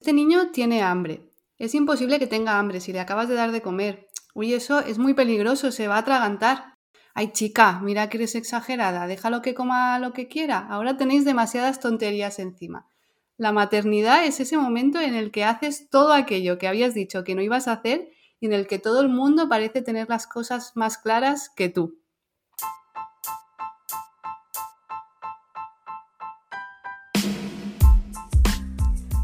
Este niño tiene hambre. Es imposible que tenga hambre si le acabas de dar de comer. Uy, eso es muy peligroso, se va a atragantar. Ay, chica, mira que eres exagerada, déjalo que coma lo que quiera. Ahora tenéis demasiadas tonterías encima. La maternidad es ese momento en el que haces todo aquello que habías dicho que no ibas a hacer y en el que todo el mundo parece tener las cosas más claras que tú.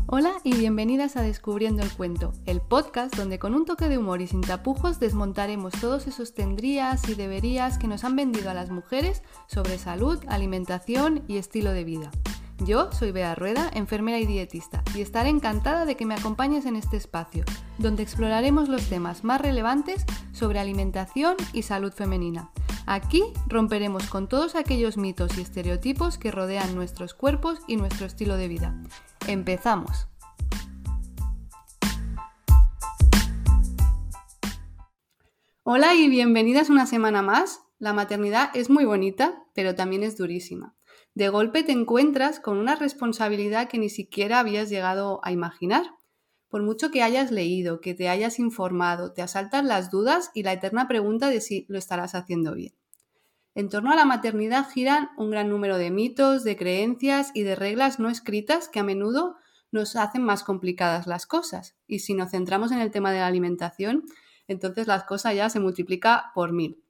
Hola y bienvenidas a Descubriendo el Cuento, el podcast donde con un toque de humor y sin tapujos desmontaremos todos esos tendrías y deberías que nos han vendido a las mujeres sobre salud, alimentación y estilo de vida. Yo soy Bea Rueda, enfermera y dietista, y estaré encantada de que me acompañes en este espacio, donde exploraremos los temas más relevantes sobre alimentación y salud femenina. Aquí romperemos con todos aquellos mitos y estereotipos que rodean nuestros cuerpos y nuestro estilo de vida. Empezamos. Hola y bienvenidas una semana más. La maternidad es muy bonita, pero también es durísima. De golpe te encuentras con una responsabilidad que ni siquiera habías llegado a imaginar. Por mucho que hayas leído, que te hayas informado, te asaltan las dudas y la eterna pregunta de si lo estarás haciendo bien. En torno a la maternidad giran un gran número de mitos, de creencias y de reglas no escritas que a menudo nos hacen más complicadas las cosas. Y si nos centramos en el tema de la alimentación, entonces las cosas ya se multiplica por mil.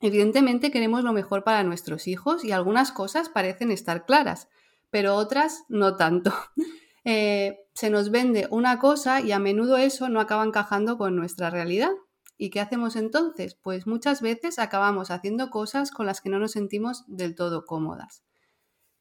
Evidentemente queremos lo mejor para nuestros hijos y algunas cosas parecen estar claras, pero otras no tanto. Eh, se nos vende una cosa y a menudo eso no acaba encajando con nuestra realidad. ¿Y qué hacemos entonces? Pues muchas veces acabamos haciendo cosas con las que no nos sentimos del todo cómodas.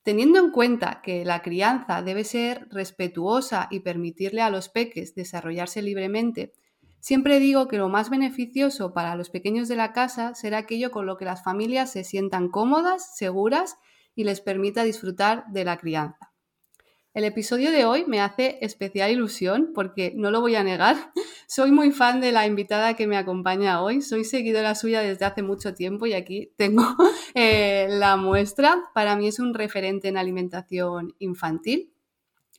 Teniendo en cuenta que la crianza debe ser respetuosa y permitirle a los peques desarrollarse libremente, siempre digo que lo más beneficioso para los pequeños de la casa será aquello con lo que las familias se sientan cómodas, seguras y les permita disfrutar de la crianza. El episodio de hoy me hace especial ilusión porque, no lo voy a negar, soy muy fan de la invitada que me acompaña hoy, soy seguidora suya desde hace mucho tiempo y aquí tengo eh, la muestra. Para mí es un referente en alimentación infantil.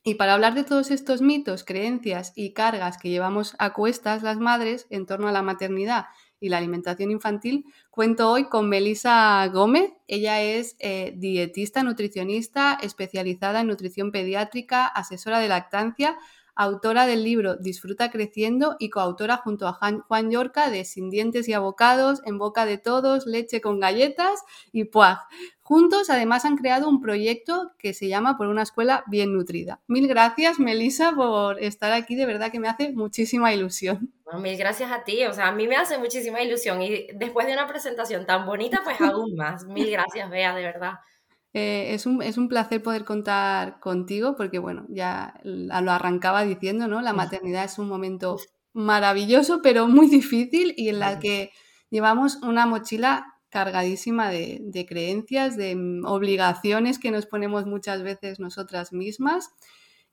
Y para hablar de todos estos mitos, creencias y cargas que llevamos a cuestas las madres en torno a la maternidad y la alimentación infantil, cuento hoy con Melisa Gómez. Ella es eh, dietista, nutricionista, especializada en nutrición pediátrica, asesora de lactancia, autora del libro Disfruta Creciendo y coautora junto a Juan Yorca de Sin dientes y abocados, En boca de todos, Leche con galletas y Puag. Juntos, además, han creado un proyecto que se llama Por una escuela bien nutrida. Mil gracias, Melisa, por estar aquí. De verdad que me hace muchísima ilusión. mil gracias a ti. O sea, a mí me hace muchísima ilusión. Y después de una presentación tan bonita, pues aún más. Mil gracias, Bea, de verdad. Eh, es, un, es, un, placer poder contar contigo porque, bueno, ya lo arrancaba diciendo, ¿no? La maternidad es un momento maravilloso, pero muy difícil y en la que llevamos una mochila cargadísima de, creencias, de mm, obligaciones que nos ponemos muchas veces nosotras mismas.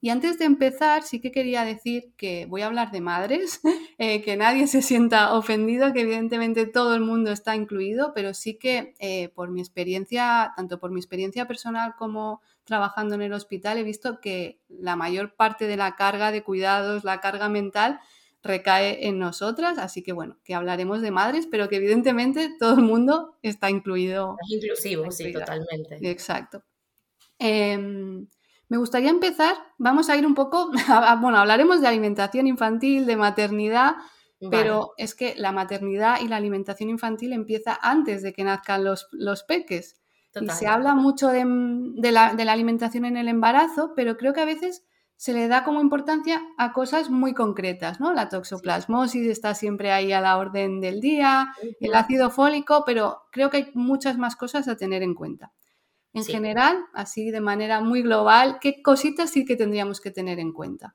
Y antes de empezar, sí que quería decir que voy a hablar de madres, eh, que nadie se sienta ofendido, que evidentemente todo el mundo está incluido, pero sí que eh, por mi experiencia, tanto por mi experiencia personal como trabajando en el hospital, he visto que la mayor parte de la carga de cuidados, la carga mental, recae en nosotras, así que bueno, que hablaremos de madres, pero que evidentemente todo el mundo está incluido. Es inclusivo, sí, totalmente. Exacto. Em, me gustaría empezar, vamos a ir un poco, bueno, hablaremos de alimentación infantil, de maternidad, pero es que la maternidad y la alimentación infantil empieza antes de que nazcan los, los peques. Y se habla mucho de, la, alimentación en el embarazo, pero creo que a veces se le da como importancia a cosas muy concretas, ¿no? La toxoplasmosis está siempre ahí a la orden del día, el ácido fólico, pero creo que hay muchas más cosas a tener en cuenta. En general, así de manera muy global, ¿qué cositas sí que tendríamos que tener en cuenta?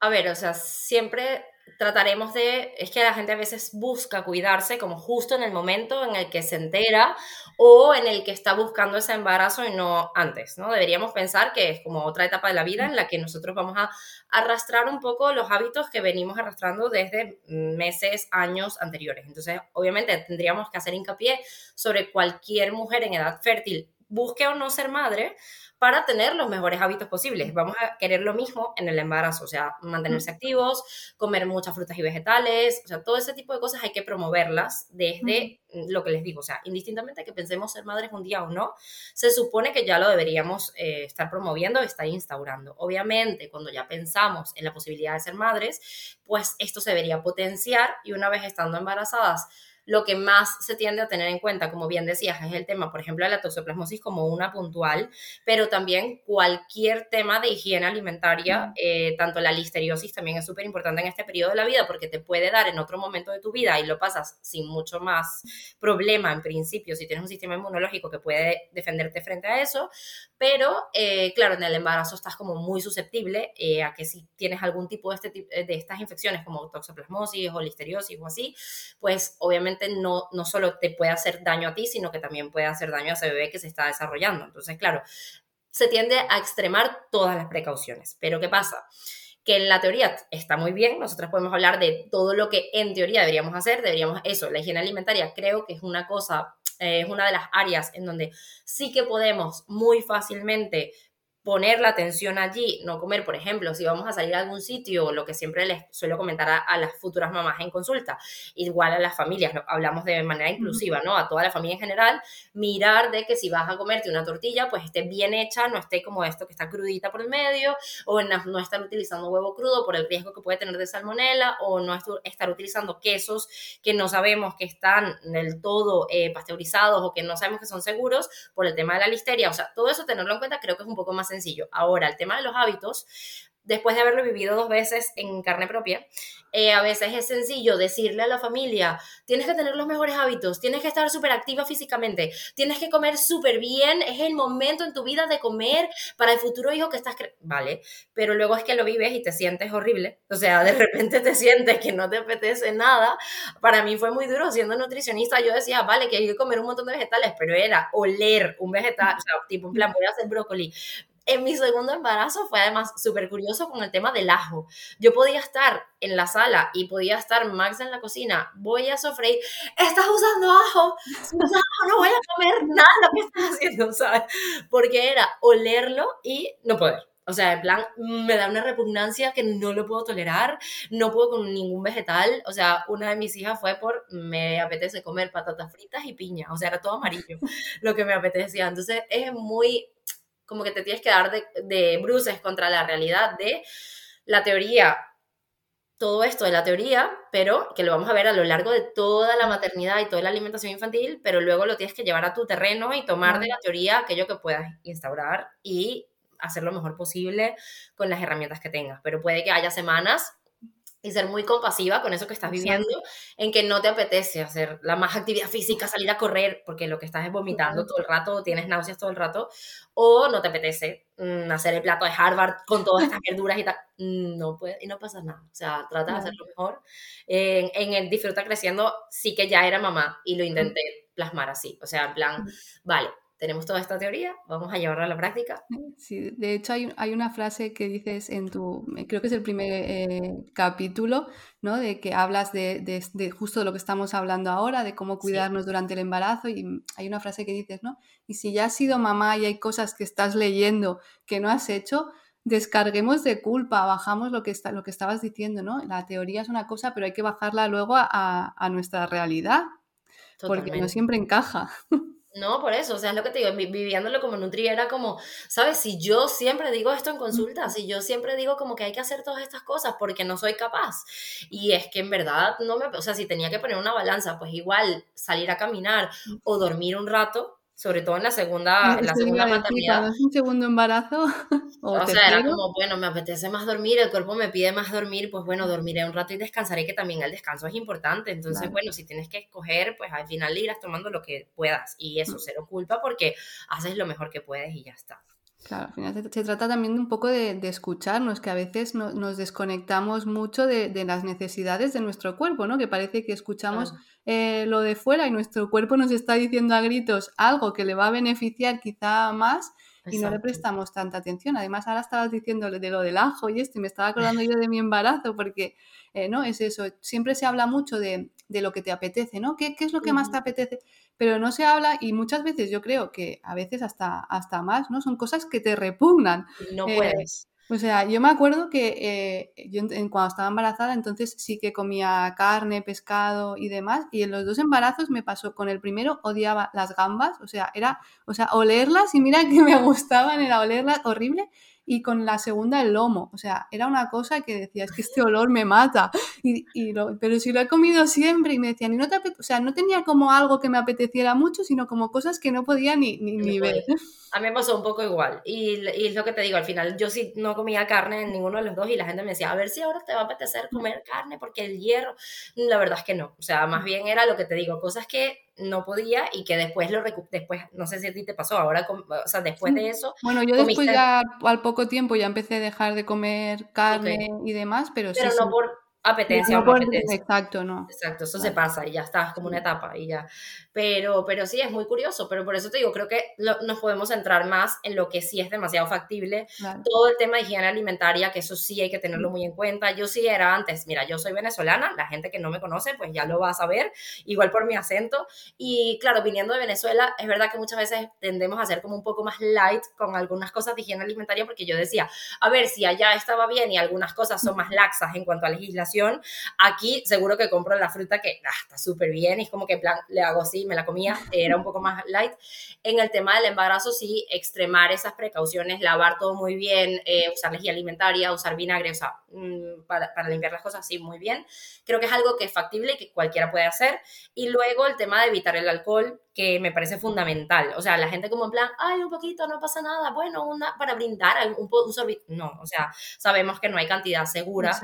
A ver, o sea, siempre trataremos de, es que la gente a veces busca cuidarse como justo en el momento en el que se entera o en el que está buscando ese embarazo y no antes, ¿no? Deberíamos pensar que es como otra etapa de la vida en la que nosotros vamos a arrastrar un poco los hábitos que venimos arrastrando desde meses, años anteriores. Entonces, obviamente tendríamos que hacer hincapié sobre cualquier mujer en edad fértil busque o no ser madre para tener los mejores hábitos posibles. Vamos a querer lo mismo en el embarazo, o sea, mantenerse activos, comer muchas frutas y vegetales, o sea, todo ese tipo de cosas hay que promoverlas desde lo que les digo, o sea, indistintamente que pensemos ser madres un día o no, se supone que ya lo deberíamos eh, estar promoviendo, estar instaurando. Obviamente, cuando ya pensamos en la posibilidad de ser madres, pues esto se debería potenciar y una vez estando embarazadas, lo que más se tiende a tener en cuenta, como bien decías, es el tema, por ejemplo, de la toxoplasmosis como una puntual, pero también cualquier tema de higiene alimentaria, eh, tanto la listeriosis también es súper importante en este periodo de la vida porque te puede dar en otro momento de tu vida y lo pasas sin mucho más problema en principio si tienes un sistema inmunológico que puede defenderte frente a eso, pero eh, claro, en el embarazo estás como muy susceptible eh, a que si tienes algún tipo de, este, de estas infecciones como toxoplasmosis o listeriosis o así, pues obviamente no, no solo te puede hacer daño a ti, sino que también puede hacer daño a ese bebé que se está desarrollando. Entonces, claro, se tiende a extremar todas las precauciones. Pero ¿qué pasa? que en la teoría está muy bien, nosotros podemos hablar de todo lo que en teoría deberíamos hacer, deberíamos eso, la higiene alimentaria creo que es una cosa, eh, es una de las áreas en donde sí que podemos muy fácilmente poner la atención allí, no comer, por ejemplo, si vamos a salir a algún sitio, lo que siempre les suelo comentar a, las futuras mamás en consulta, igual a las familias, hablamos de manera inclusiva, ¿no? A toda la familia en general, mirar de que si vas a comerte una tortilla, pues esté bien hecha, no esté como esto que está crudita por el medio, o no estar utilizando huevo crudo por el riesgo que puede tener de salmonela, o no estar utilizando quesos que no sabemos que están del todo eh, pasteurizados o que no sabemos que son seguros por el tema de la listeria, o sea, todo eso tenerlo en cuenta creo que es un poco más sencillo. Ahora, el tema de los hábitos, después de haberlo vivido dos veces en carne propia, eh, a veces es sencillo decirle a la familia, tienes que tener los mejores hábitos, tienes que estar súper activa físicamente, tienes que comer súper bien, es el momento en tu vida de comer para el futuro hijo que estás... Vale, pero luego es que lo vives y te sientes horrible, o sea, de repente te sientes que no te apetece nada. Para mí fue muy duro siendo nutricionista, yo decía, vale, que hay que comer un montón de vegetales, pero era oler un vegetal, o sea, tipo, en plan, voy a hacer brócoli, en mi segundo embarazo fue además súper curioso con el tema del ajo. Yo podía estar en la sala y podía estar Max en la cocina. Voy a sofreír. Estás usando ajo. no voy a comer nada que estás haciendo, ¿sabes? Porque era olerlo y no poder. O sea, en plan, me da una repugnancia que no lo puedo tolerar, no puedo con ningún vegetal. O sea, una de mis hijas fue por, me apetece comer patatas fritas y piña. O sea, era todo amarillo lo que me apetecía. Entonces, es muy como que te tienes que dar de, bruces contra la realidad de la teoría todo esto de la teoría, pero que lo vamos a ver a lo largo de toda la maternidad y toda la alimentación infantil, pero luego lo tienes que llevar a tu terreno y tomar de la teoría aquello que puedas instaurar y hacer lo mejor posible con las herramientas que tengas. Pero puede que haya semanas y ser muy compasiva con eso que estás viviendo, en que no te apetece hacer la más actividad física, salir a correr, porque lo que estás es vomitando todo el rato, tienes náuseas todo el rato, o no te apetece mm, hacer el plato de Harvard con todas estas verduras y tal. Mm, no puede, y no pasa nada. O sea, trata de hacerlo mejor. En, en, el disfruta creciendo, sí que ya era mamá y lo intenté plasmar así. O sea, en plan, vale, tenemos toda esta teoría, vamos a llevarla a la práctica. Sí, de hecho hay, hay una frase que dices en tu, creo que es el primer eh, capítulo, ¿no? De que hablas de, de, justo de lo que estamos hablando ahora, de cómo cuidarnos durante el embarazo y hay una frase que dices, ¿no? Y si ya has sido mamá y hay cosas que estás leyendo que no has hecho, descarguemos de culpa, bajamos lo que, está, lo que estabas diciendo, ¿no? La teoría es una cosa, pero hay que bajarla luego a, a nuestra realidad, porque no siempre encaja. No, por eso, o sea, es lo que te digo, viviéndolo como Nutri era como, ¿sabes? Si yo siempre digo esto en consulta, si yo siempre digo como que hay que hacer todas estas cosas porque no soy capaz. Y es que en verdad no me, o sea, si tenía que poner una balanza, pues igual salir a caminar o dormir un rato, sobre todo en la segunda, en la segunda maternidad. un segundo embarazo? O, sea, era como, bueno, me apetece más dormir, el cuerpo me pide más dormir, pues bueno, dormiré un rato y descansaré, que también el descanso es importante. Entonces, bueno, si tienes que escoger, pues al final irás tomando lo que puedas. Y eso, mm. cero culpa porque haces lo mejor que puedes y ya está. Claro, al final se, trata también de un poco de, escucharnos, que a veces nos desconectamos mucho de, las necesidades de nuestro cuerpo, ¿no? Que parece que escuchamos eh, lo de fuera y nuestro cuerpo nos está diciendo a gritos algo que le va a beneficiar quizá más y no le prestamos tanta atención. Además, ahora estabas diciendo de lo del ajo y esto, y me estaba acordando yo de mi embarazo, porque eh, no es eso. Siempre se habla mucho de, lo que te apetece, ¿no? ¿Qué, es lo que más te apetece? Pero no se habla, y muchas veces yo creo que a veces hasta, hasta más, ¿no? Son cosas que te repugnan. No eh, puedes. O sea, yo me acuerdo que eh, yo cuando estaba embarazada, entonces sí que comía carne, pescado y demás, y en los dos embarazos me pasó, con el primero odiaba las gambas, o sea, era, o sea, olerlas y mira que me gustaban, era olerlas horrible, y con la segunda el lomo. O sea, era una cosa que decía, es que este olor me mata. Y, pero si lo he comido siempre y me decían, y no te o sea, no tenía como algo que me apeteciera mucho, sino como cosas que no podía ni, ni, ver. A mí me pasó un poco igual. Y, y, es lo que te digo, al final yo sí no comía carne en ninguno de los dos y la gente me decía, a ver si ahora te va a apetecer comer carne porque el hierro. La verdad es que no. O sea, más bien era lo que te digo, cosas que no podía y que después lo después no sé si a ti te pasó ahora o sea después de eso bueno yo después ya al poco tiempo ya empecé a dejar de comer carne y demás pero, pero no por apetencia no, apetencia. exacto no exacto eso se pasa y ya está es como una etapa y ya pero, pero sí, es muy curioso, pero por eso te digo, creo que nos podemos centrar más en lo que sí es demasiado factible. Todo el tema de higiene alimentaria, que eso sí hay que tenerlo muy en cuenta. Yo sí era antes, mira, yo soy venezolana, la gente que no me conoce, pues ya lo va a saber, igual por mi acento. Y claro, viniendo de Venezuela, es verdad que muchas veces tendemos a ser como un poco más light con algunas cosas de higiene alimentaria, porque yo decía, a ver, si allá estaba bien y algunas cosas son más laxas en cuanto a legislación, aquí seguro que compro la fruta que ah, está súper bien y es como que plan, le hago así me la comía, era un poco más light. En el tema del embarazo, sí, extremar esas precauciones, lavar todo muy bien, eh, usar lejía alimentaria, usar vinagre, o sea, mm, para, para, limpiar las cosas, sí, muy bien. Creo que es algo que es factible y que cualquiera puede hacer. Y luego el tema de evitar el alcohol, que me parece fundamental. O sea, la gente como en plan, ay, un poquito, no pasa nada, bueno, una para brindar un, un sorbito. No, o sea, sabemos que no hay cantidad segura.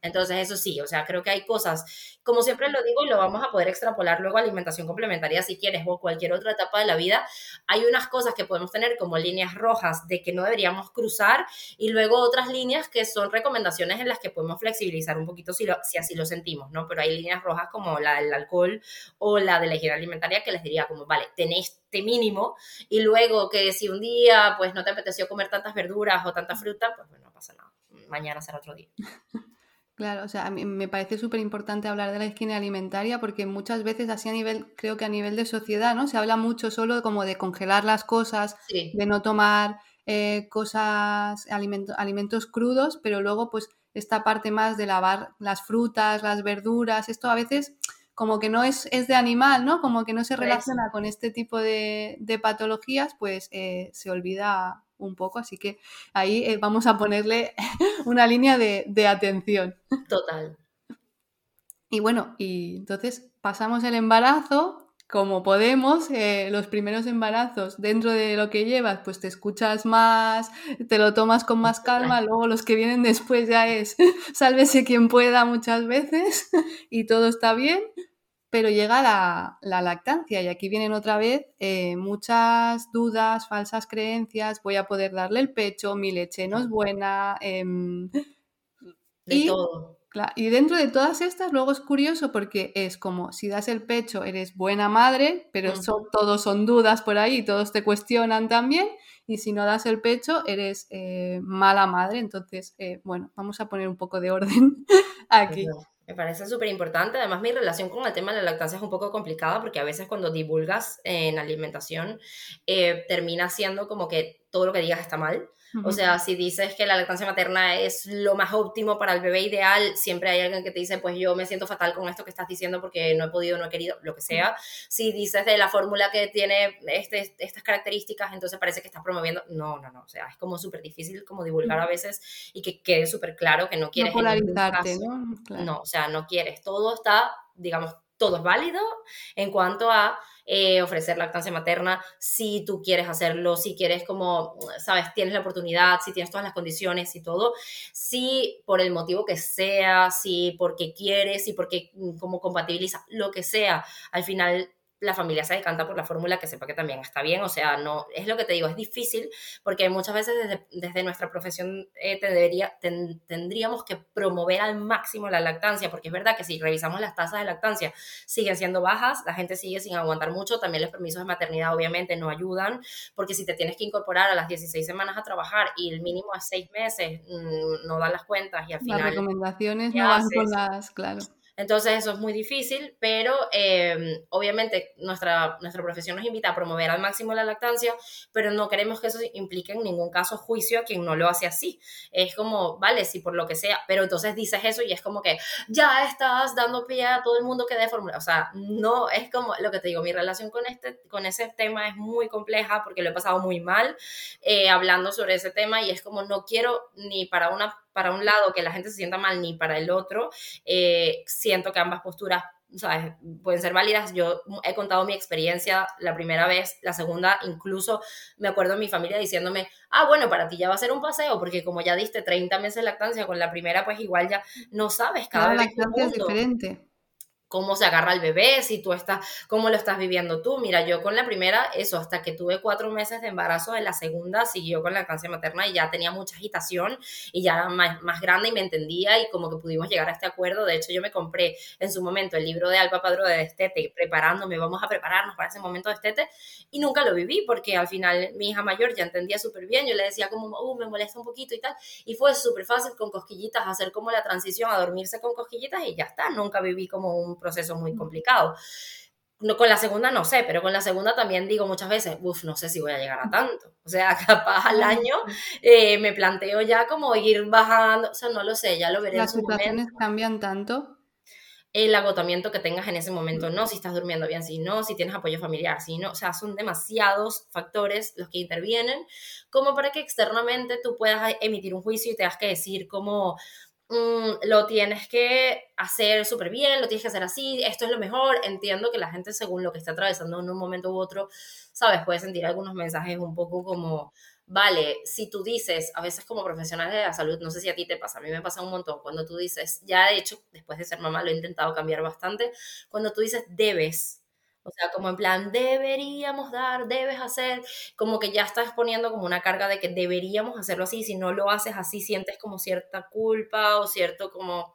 Entonces, eso sí, o sea, creo que hay cosas, como siempre lo digo, y lo vamos a poder extrapolar luego a alimentación complementaria si quieres o cualquier otra etapa de la vida. Hay unas cosas que podemos tener como líneas rojas de que no deberíamos cruzar y luego otras líneas que son recomendaciones en las que podemos flexibilizar un poquito si, si así lo sentimos, ¿no? Pero hay líneas rojas como la del alcohol o la de la higiene alimentaria que les diría como, vale, tenéis este mínimo y luego que si un día pues no te apeteció comer tantas verduras o tanta fruta, pues bueno, no pasa nada, mañana será otro día. Claro, o sea, a mí me parece súper importante hablar de la higiene alimentaria porque muchas veces así a nivel, creo que a nivel de sociedad, ¿no? Se habla mucho solo como de congelar las cosas, de no tomar eh, cosas, alimentos crudos, pero luego pues esta parte más de lavar las frutas, las verduras, esto a veces como que no es, es de animal, ¿no? Como que no se relaciona con este tipo de, patologías, pues eh, se olvida un poco. Así que ahí eh, vamos a ponerle una línea de, atención. Total. Y bueno, y entonces pasamos el embarazo como podemos, eh, los primeros embarazos dentro de lo que llevas, pues te escuchas más, te lo tomas con más calma, luego los que vienen después ya es sálvese quien pueda muchas veces y todo está bien, pero llega la, lactancia y aquí vienen otra vez eh, muchas dudas, falsas creencias, voy a poder darle el pecho, mi leche no es buena. Em, y, todo y dentro de todas estas, luego es curioso porque es como si das el pecho, eres buena madre, pero son, todos son dudas por ahí, todos te cuestionan también. Y si no das el pecho, eres eh, mala madre. Entonces, eh, bueno, vamos a poner un poco de orden aquí. Me parece súper importante. Además, mi relación con el tema de la lactancia es un poco complicada porque a veces cuando divulgas en alimentación eh, termina siendo como que todo lo que digas está mal. O sea, si dices que la lactancia materna es lo más óptimo para el bebé ideal, siempre hay alguien que te dice, pues yo me siento fatal con esto que estás diciendo porque no he podido, no he querido, lo que sea. Si dices de la fórmula que tiene este, estas características, entonces parece que estás promoviendo. No, no, no. O sea, es como súper difícil como divulgar a veces y que quede súper claro que no quieres. No polarizarte, ¿no? No, o sea, no quieres. Todo está, digamos, todo es válido en cuanto a eh, ofrecer lactancia materna si tú quieres hacerlo, si quieres como, sabes, tienes la oportunidad, si tienes todas las condiciones y todo, si por el motivo que sea, si porque quieres, si porque mm, como compatibiliza, lo que sea, al final la familia se decanta por la fórmula que sepa que también está bien. O sea, no, es lo que te digo, es difícil porque muchas veces desde, desde nuestra profesión eh, debería, tendríamos que promover al máximo la lactancia, porque es verdad que si revisamos las tasas de lactancia siguen siendo bajas, la gente sigue sin aguantar mucho, también los permisos de maternidad obviamente no ayudan, porque si te tienes que incorporar a las 16 semanas a trabajar y el mínimo es 6 meses, mm, no dan las cuentas y al final... Las recomendaciones no van con las, claro. Entonces eso es muy difícil, pero em, obviamente nuestra, nuestra profesión nos invita a promover al máximo la lactancia, pero no queremos que eso implique en ningún caso juicio a quien no lo hace así. Es como, vale, si por lo que sea, pero entonces dices eso y es como que ya estás dando pie a todo el mundo que dé fórmula. O sea, no es como lo que te digo, mi relación con, este, con ese tema es muy compleja porque lo he pasado muy mal eh, hablando sobre ese tema y es como no quiero ni para una para un lado que la gente se sienta mal ni para el otro. Eh, siento que ambas posturas ¿sabes? pueden ser válidas. Yo he contado mi experiencia la primera vez, la segunda incluso me acuerdo mi familia diciéndome, ah, bueno, para ti ya va a ser un paseo, porque como ya diste 30 meses de lactancia con la primera, pues igual ya no sabes cada vez. lactancia es diferente cómo se agarra el bebé, si tú estás, cómo lo estás viviendo tú. Mira, yo con la primera, eso, hasta que tuve cuatro meses de embarazo, en la segunda siguió con la lactancia materna y ya tenía mucha agitación y ya era más, más, grande y me entendía y como que pudimos llegar a este acuerdo. De hecho, yo me compré en su momento el libro de Alba Padro de Destete, preparándome, vamos a prepararnos para ese momento de Destete y nunca lo viví porque al final mi hija mayor ya entendía súper bien, yo le decía como, uh, me molesta un poquito y tal, y fue súper fácil con cosquillitas hacer como la transición a dormirse con cosquillitas y ya está, nunca viví como un proceso muy complicado. No, con la segunda no sé, pero con la segunda también digo muchas veces, uff, no sé si voy a llegar a tanto. O sea, capaz al año eh, me planteo ya como ir bajando, o sea, no lo sé, ya lo veré. ¿Las situaciones cambian tanto? El agotamiento que tengas en ese momento, no, si estás durmiendo bien, si no, si tienes apoyo familiar, si no, o sea, son demasiados factores los que intervienen como para que externamente tú puedas emitir un juicio y te tengas que decir como, Mm, lo tienes que hacer súper bien, lo tienes que hacer así, esto es lo mejor. Entiendo que la gente, según lo que está atravesando en un momento u otro, sabes, puede sentir algunos mensajes un poco como, vale, si tú dices, a veces como profesional de la salud, no sé si a ti te pasa, a mí me pasa un montón, cuando tú dices, ya de hecho, después de ser mamá lo he intentado cambiar bastante, cuando tú dices debes, o sea, como en plan, deberíamos dar, debes hacer, como que ya estás poniendo como una carga de que deberíamos hacerlo así, si no lo haces así sientes como cierta culpa o cierto como,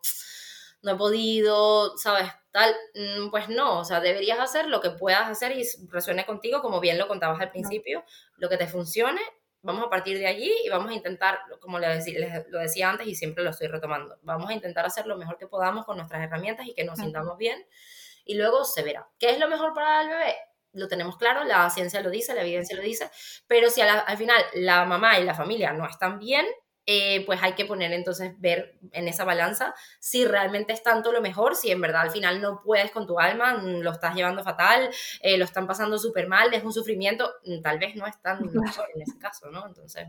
no he podido, ¿sabes? Tal, mm, pues no, o sea, deberías hacer lo que puedas hacer y resuene contigo, como bien lo contabas al principio, lo que te funcione, vamos a partir de allí y vamos a intentar, como les lo decía antes y siempre lo estoy retomando, vamos a intentar hacer lo mejor que podamos con nuestras herramientas y que nos sintamos bien y luego se verá. ¿Qué es lo mejor para el bebé? Lo tenemos claro, la ciencia lo dice, la evidencia lo dice, pero si al final la mamá y la familia no están bien, eh, pues hay que poner entonces, ver en esa balanza si realmente es tanto lo mejor, si en verdad al final no puedes con tu alma, mm, lo estás llevando fatal, eh, lo están pasando súper mal, es un sufrimiento, mm, tal vez no es tan mejor en ese caso, ¿no? Entonces...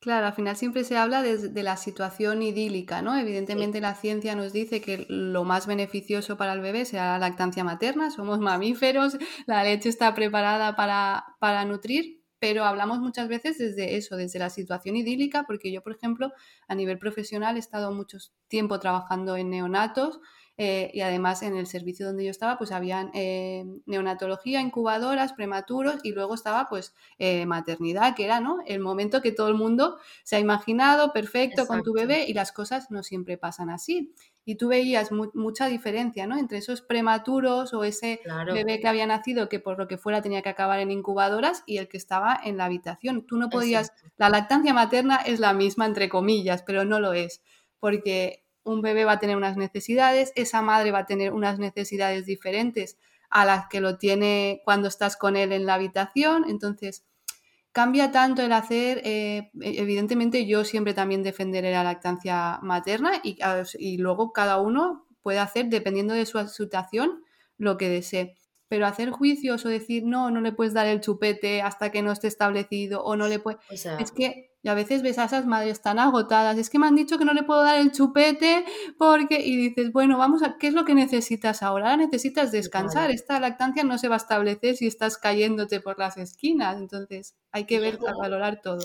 Claro, al final siempre se habla de, la situación idílica, ¿no? Evidentemente la ciencia nos dice que lo más beneficioso para el bebé será la lactancia materna, somos mamíferos, la leche está preparada para, para nutrir, pero hablamos muchas veces desde eso, desde la situación idílica, porque yo, por ejemplo, a nivel profesional he estado mucho tiempo trabajando en neonatos eh, y además en el servicio donde yo estaba pues habían eh, neonatología, incubadoras, prematuros y luego estaba pues eh, maternidad, que era ¿no? el momento que todo el mundo se ha imaginado perfecto con tu bebé y las cosas no siempre pasan así. Y tú veías mucha diferencia ¿no? entre esos prematuros o ese bebé que había nacido que por lo que fuera tenía que acabar en incubadoras y el que estaba en la habitación. Tú no podías, la lactancia materna es la misma entre comillas, pero no lo es, porque un bebé va a tener unas necesidades, esa madre va a tener unas necesidades diferentes a las que lo tiene cuando estás con él en la habitación. Entonces, cambia tanto el hacer, eh, evidentemente yo siempre también defenderé la lactancia materna y, y luego cada uno puede hacer, dependiendo de su situación, lo que desee. Pero hacer juicios o decir, no, no le puedes dar el chupete hasta que no esté establecido o no le puedes... es que y a veces ves a esas madres tan agotadas, es que me han dicho que no le puedo dar el chupete porque... Y dices, bueno, vamos a... ¿Qué es lo que necesitas ahora? necesitas descansar. Esta lactancia no se va a establecer si estás cayéndote por las esquinas. Entonces hay que ver, valorar todo.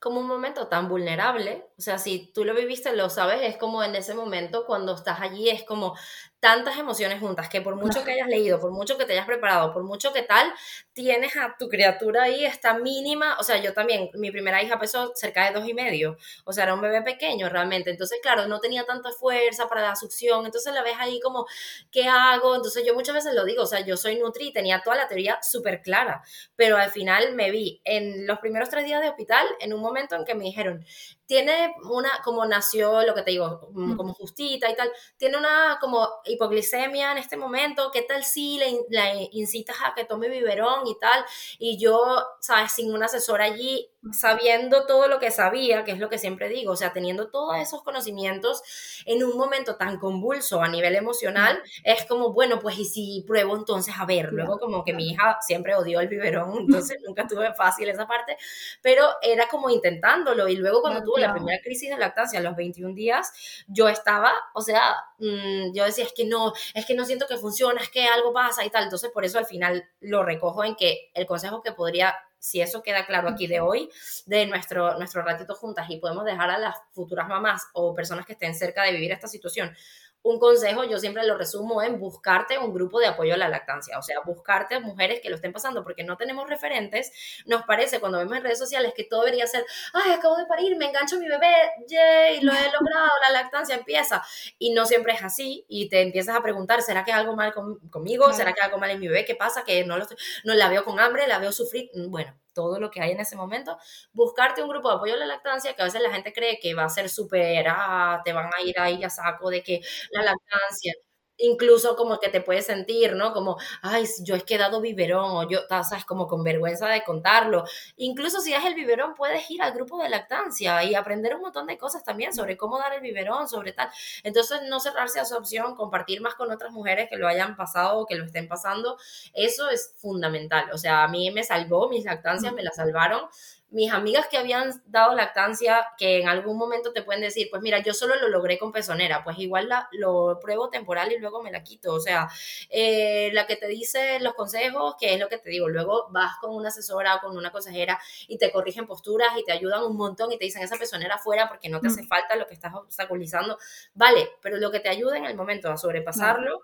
Como un momento tan vulnerable O sea, si tú lo viviste, lo sabes, es como en ese momento cuando estás allí, es como tantas emociones juntas que por mucho que hayas leído, por mucho que te hayas preparado, por mucho que tal, tienes a tu criatura ahí, está mínima. O sea, yo también, mi primera hija pesó cerca de dos y medio. O sea, era un bebé pequeño realmente. Entonces, claro, no tenía tanta fuerza para la succión. Entonces la ves ahí como, ¿qué hago? Entonces yo muchas veces lo digo, o sea, yo soy nutri y tenía toda la teoría súper clara. Pero al final me vi en los primeros tres días de hospital, en un momento en que me dijeron, tiene una, como nació, lo que te digo, mm, como justita y tal, tiene una como hipoglicemia en este momento, ¿qué tal si le, le incitas a que tome biberón y tal? Y yo, ¿sabes? Sin un asesor allí, sabiendo todo lo que sabía, que es lo que siempre digo, o sea, teniendo todos esos conocimientos en un momento tan convulso a nivel emocional, es como, bueno, pues y si pruebo entonces a ver, luego como que mi hija siempre odió el biberón, entonces nunca tuve fácil esa parte, pero era como intentándolo y luego cuando tuve la primera crisis de lactancia a los 21 días, yo estaba, o sea, mm, yo decía, es que no, es que no siento que funciona, es que algo pasa y tal, entonces por eso al final lo recojo en que el consejo que podría si eso queda claro aquí de hoy, de nuestro, nuestro ratito juntas y podemos dejar a las futuras mamás o personas que estén cerca de vivir esta situación un consejo, yo siempre lo resumo en buscarte un grupo de apoyo a la lactancia, o sea, buscarte mujeres que lo estén pasando, porque no tenemos referentes, nos parece cuando vemos en redes sociales que todo debería ser, ay, acabo de parir, me engancho mi bebé, yay, lo he logrado, la lactancia empieza, y no siempre es así, y te empiezas a preguntar, ¿será que hay algo mal conmigo? ¿Será que hay algo mal en mi bebé? ¿Qué pasa? Que no, lo no la veo con hambre, la veo sufrir, mm, bueno, todo lo que hay en ese momento, buscarte un grupo de apoyo a la lactancia, que a veces la gente cree que va a ser súper, ah, te van a ir ahí a saco de que la lactancia, incluso como que te puedes sentir, ¿no? Como, ay, yo he quedado biberón, o yo, sabes, como con vergüenza de contarlo. Incluso si es el biberón, puedes ir al grupo de lactancia y aprender un montón de cosas también sobre cómo dar el biberón, sobre tal. Entonces, no cerrarse a su opción, compartir más con otras mujeres que lo hayan pasado o que lo estén pasando, eso es fundamental. O sea, a mí me salvó, mis lactancias me la salvaron mis amigas que habían dado lactancia, que en algún momento te pueden decir, pues mira, yo solo lo logré con pezonera, pues igual la, lo pruebo temporal y luego me la quito. O sea, eh, la que te dice los consejos, que es lo que te digo, luego vas con una asesora o con una consejera y te corrigen posturas y te ayudan un montón y te dicen esa pezonera fuera porque no te hace mm. falta lo que estás obstaculizando. Vale, pero lo que te ayuda en el momento a sobrepasarlo.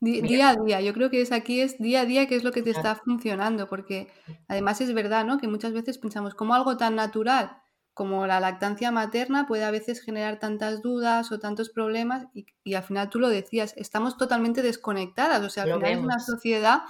Día a día, yo creo que es aquí es día a día que es lo que te está funcionando, porque además es verdad, ¿no? Que muchas veces pensamos como algo tan natural como la lactancia materna puede a veces generar tantas dudas o tantos problemas y, al final tú lo decías, estamos totalmente desconectadas, o sea, al final es una sociedad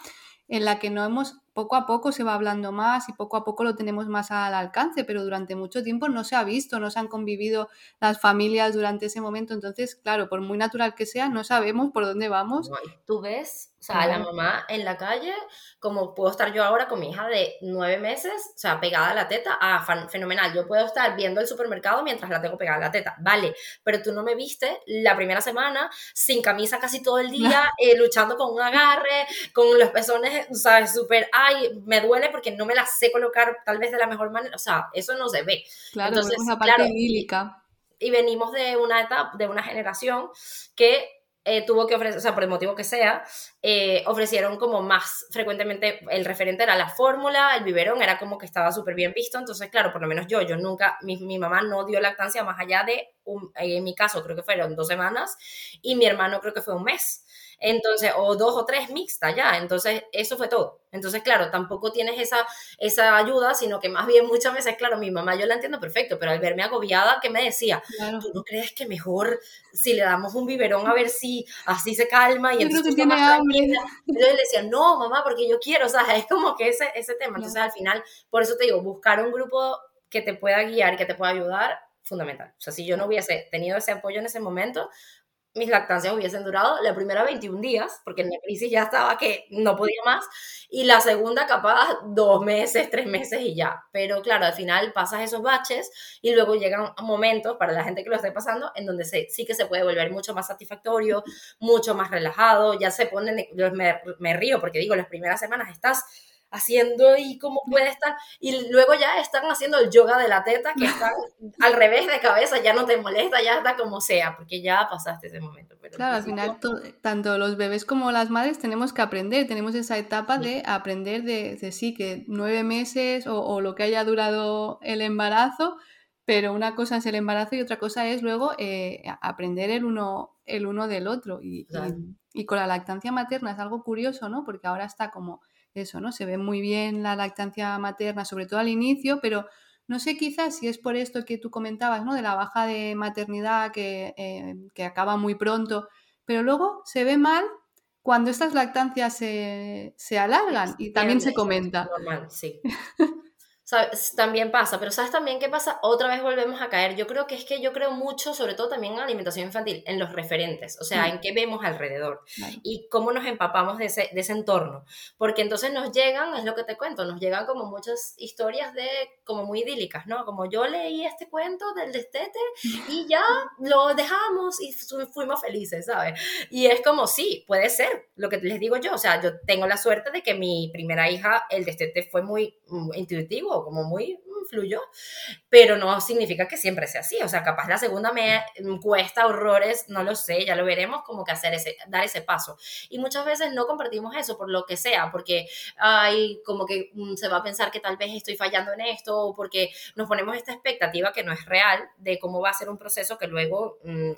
en la que no hemos poco a poco se va hablando más y poco a poco lo tenemos más al alcance, pero durante mucho tiempo no se ha visto, no se han convivido las familias durante ese momento. Entonces, claro, por muy natural que sea, no sabemos por dónde vamos. Tú ves o sea, la mamá en la calle, como puedo estar yo ahora con mi hija de nueve meses, o sea, pegada a la teta, ah, fenomenal. Yo puedo estar viendo el supermercado mientras la tengo pegada a la teta, vale, pero tú no me viste la primera semana sin camisa casi todo el día, eh, luchando con un agarre, con los pezones, ¿sabes? Súper, ay, me duele porque no me la sé colocar tal vez de la mejor manera, o sea, eso no se ve. Claro, Entonces, una parte claro, y venimos de una etapa, de una generación que eh, tuvo que ofrecer, o sea, por el motivo que sea, eh, ofrecieron como más frecuentemente, el referente era la fórmula, el biberón era como que estaba súper bien visto, entonces claro, por lo menos yo, yo nunca, mi, mi mamá no dio lactancia más allá de, un, en mi caso creo que fueron dos semanas y mi hermano creo que fue un mes. Entonces, o dos o tres mixtas ya. Entonces, eso fue todo. Entonces, claro, tampoco tienes esa, esa ayuda, sino que más bien muchas veces, claro, mi mamá yo la entiendo perfecto, pero al verme agobiada, ¿qué me decía? ¿Tú no crees que mejor si le damos un biberón a ver si así se calma y entonces tiene hambre? Entonces le decía, no, mamá, porque yo quiero, o sea, es como que ese, ese tema. Entonces, al final, por eso te digo, buscar un grupo que te pueda guiar, que te pueda ayudar, fundamental. O sea, si yo no hubiese tenido ese apoyo en ese momento, mis lactancias hubiesen durado la primera 21 días, porque en la crisis ya estaba que no podía más, y la segunda capaz dos meses, tres meses y ya. Pero claro, al final pasas esos baches y luego llegan momentos para la gente que lo esté pasando en donde sí que se puede volver mucho más satisfactorio, mucho más relajado, ya se ponen, me, me río porque digo, las primeras semanas estás haciendo y cómo puede estar. Y luego ya están haciendo el yoga de la teta, que están al revés de cabeza, ya no te molesta, ya está como sea, porque ya pasaste ese momento. Pero claro, al final tanto los bebés como las madres tenemos que aprender, tenemos esa etapa de aprender de, sí, que nueve meses o, o lo que haya durado el embarazo, pero una cosa es el embarazo y otra cosa es luego eh, aprender el uno, el uno del otro. Y, y, con la lactancia materna es algo curioso, ¿no? Porque ahora está como eso, ¿no? Se ve muy bien la lactancia materna, sobre todo al inicio, pero no sé quizás si es por esto que tú comentabas, ¿no? De la baja de maternidad que, eh, que acaba muy pronto, pero luego se ve mal cuando estas lactancias se, se alargan y también se comenta. Normal, sí. También pasa, pero ¿sabes también qué pasa? Otra vez volvemos a caer. Yo creo que es que yo creo mucho, sobre todo también en alimentación infantil, en los referentes, o sea, en qué vemos alrededor y cómo nos empapamos de ese, de ese entorno. Porque entonces nos llegan, es lo que te cuento, nos llegan como muchas historias de, como muy idílicas, ¿no? Como yo leí este cuento del destete y ya lo dejamos y fuimos felices, ¿sabes? Y es como, sí, puede ser, lo que les digo yo, o sea, yo tengo la suerte de que mi primera hija, el destete fue muy mm, intuitivo como muy mm, fluyó, pero no significa que siempre sea así. O sea, capaz la segunda me cuesta horrores, no lo sé, ya lo veremos, como que hacer ese, dar ese paso. Y muchas veces no compartimos eso por lo que sea, porque hay como que mm, se va a pensar que tal vez estoy fallando en esto, o porque nos ponemos esta expectativa que no es real de cómo va a ser un proceso que luego mm,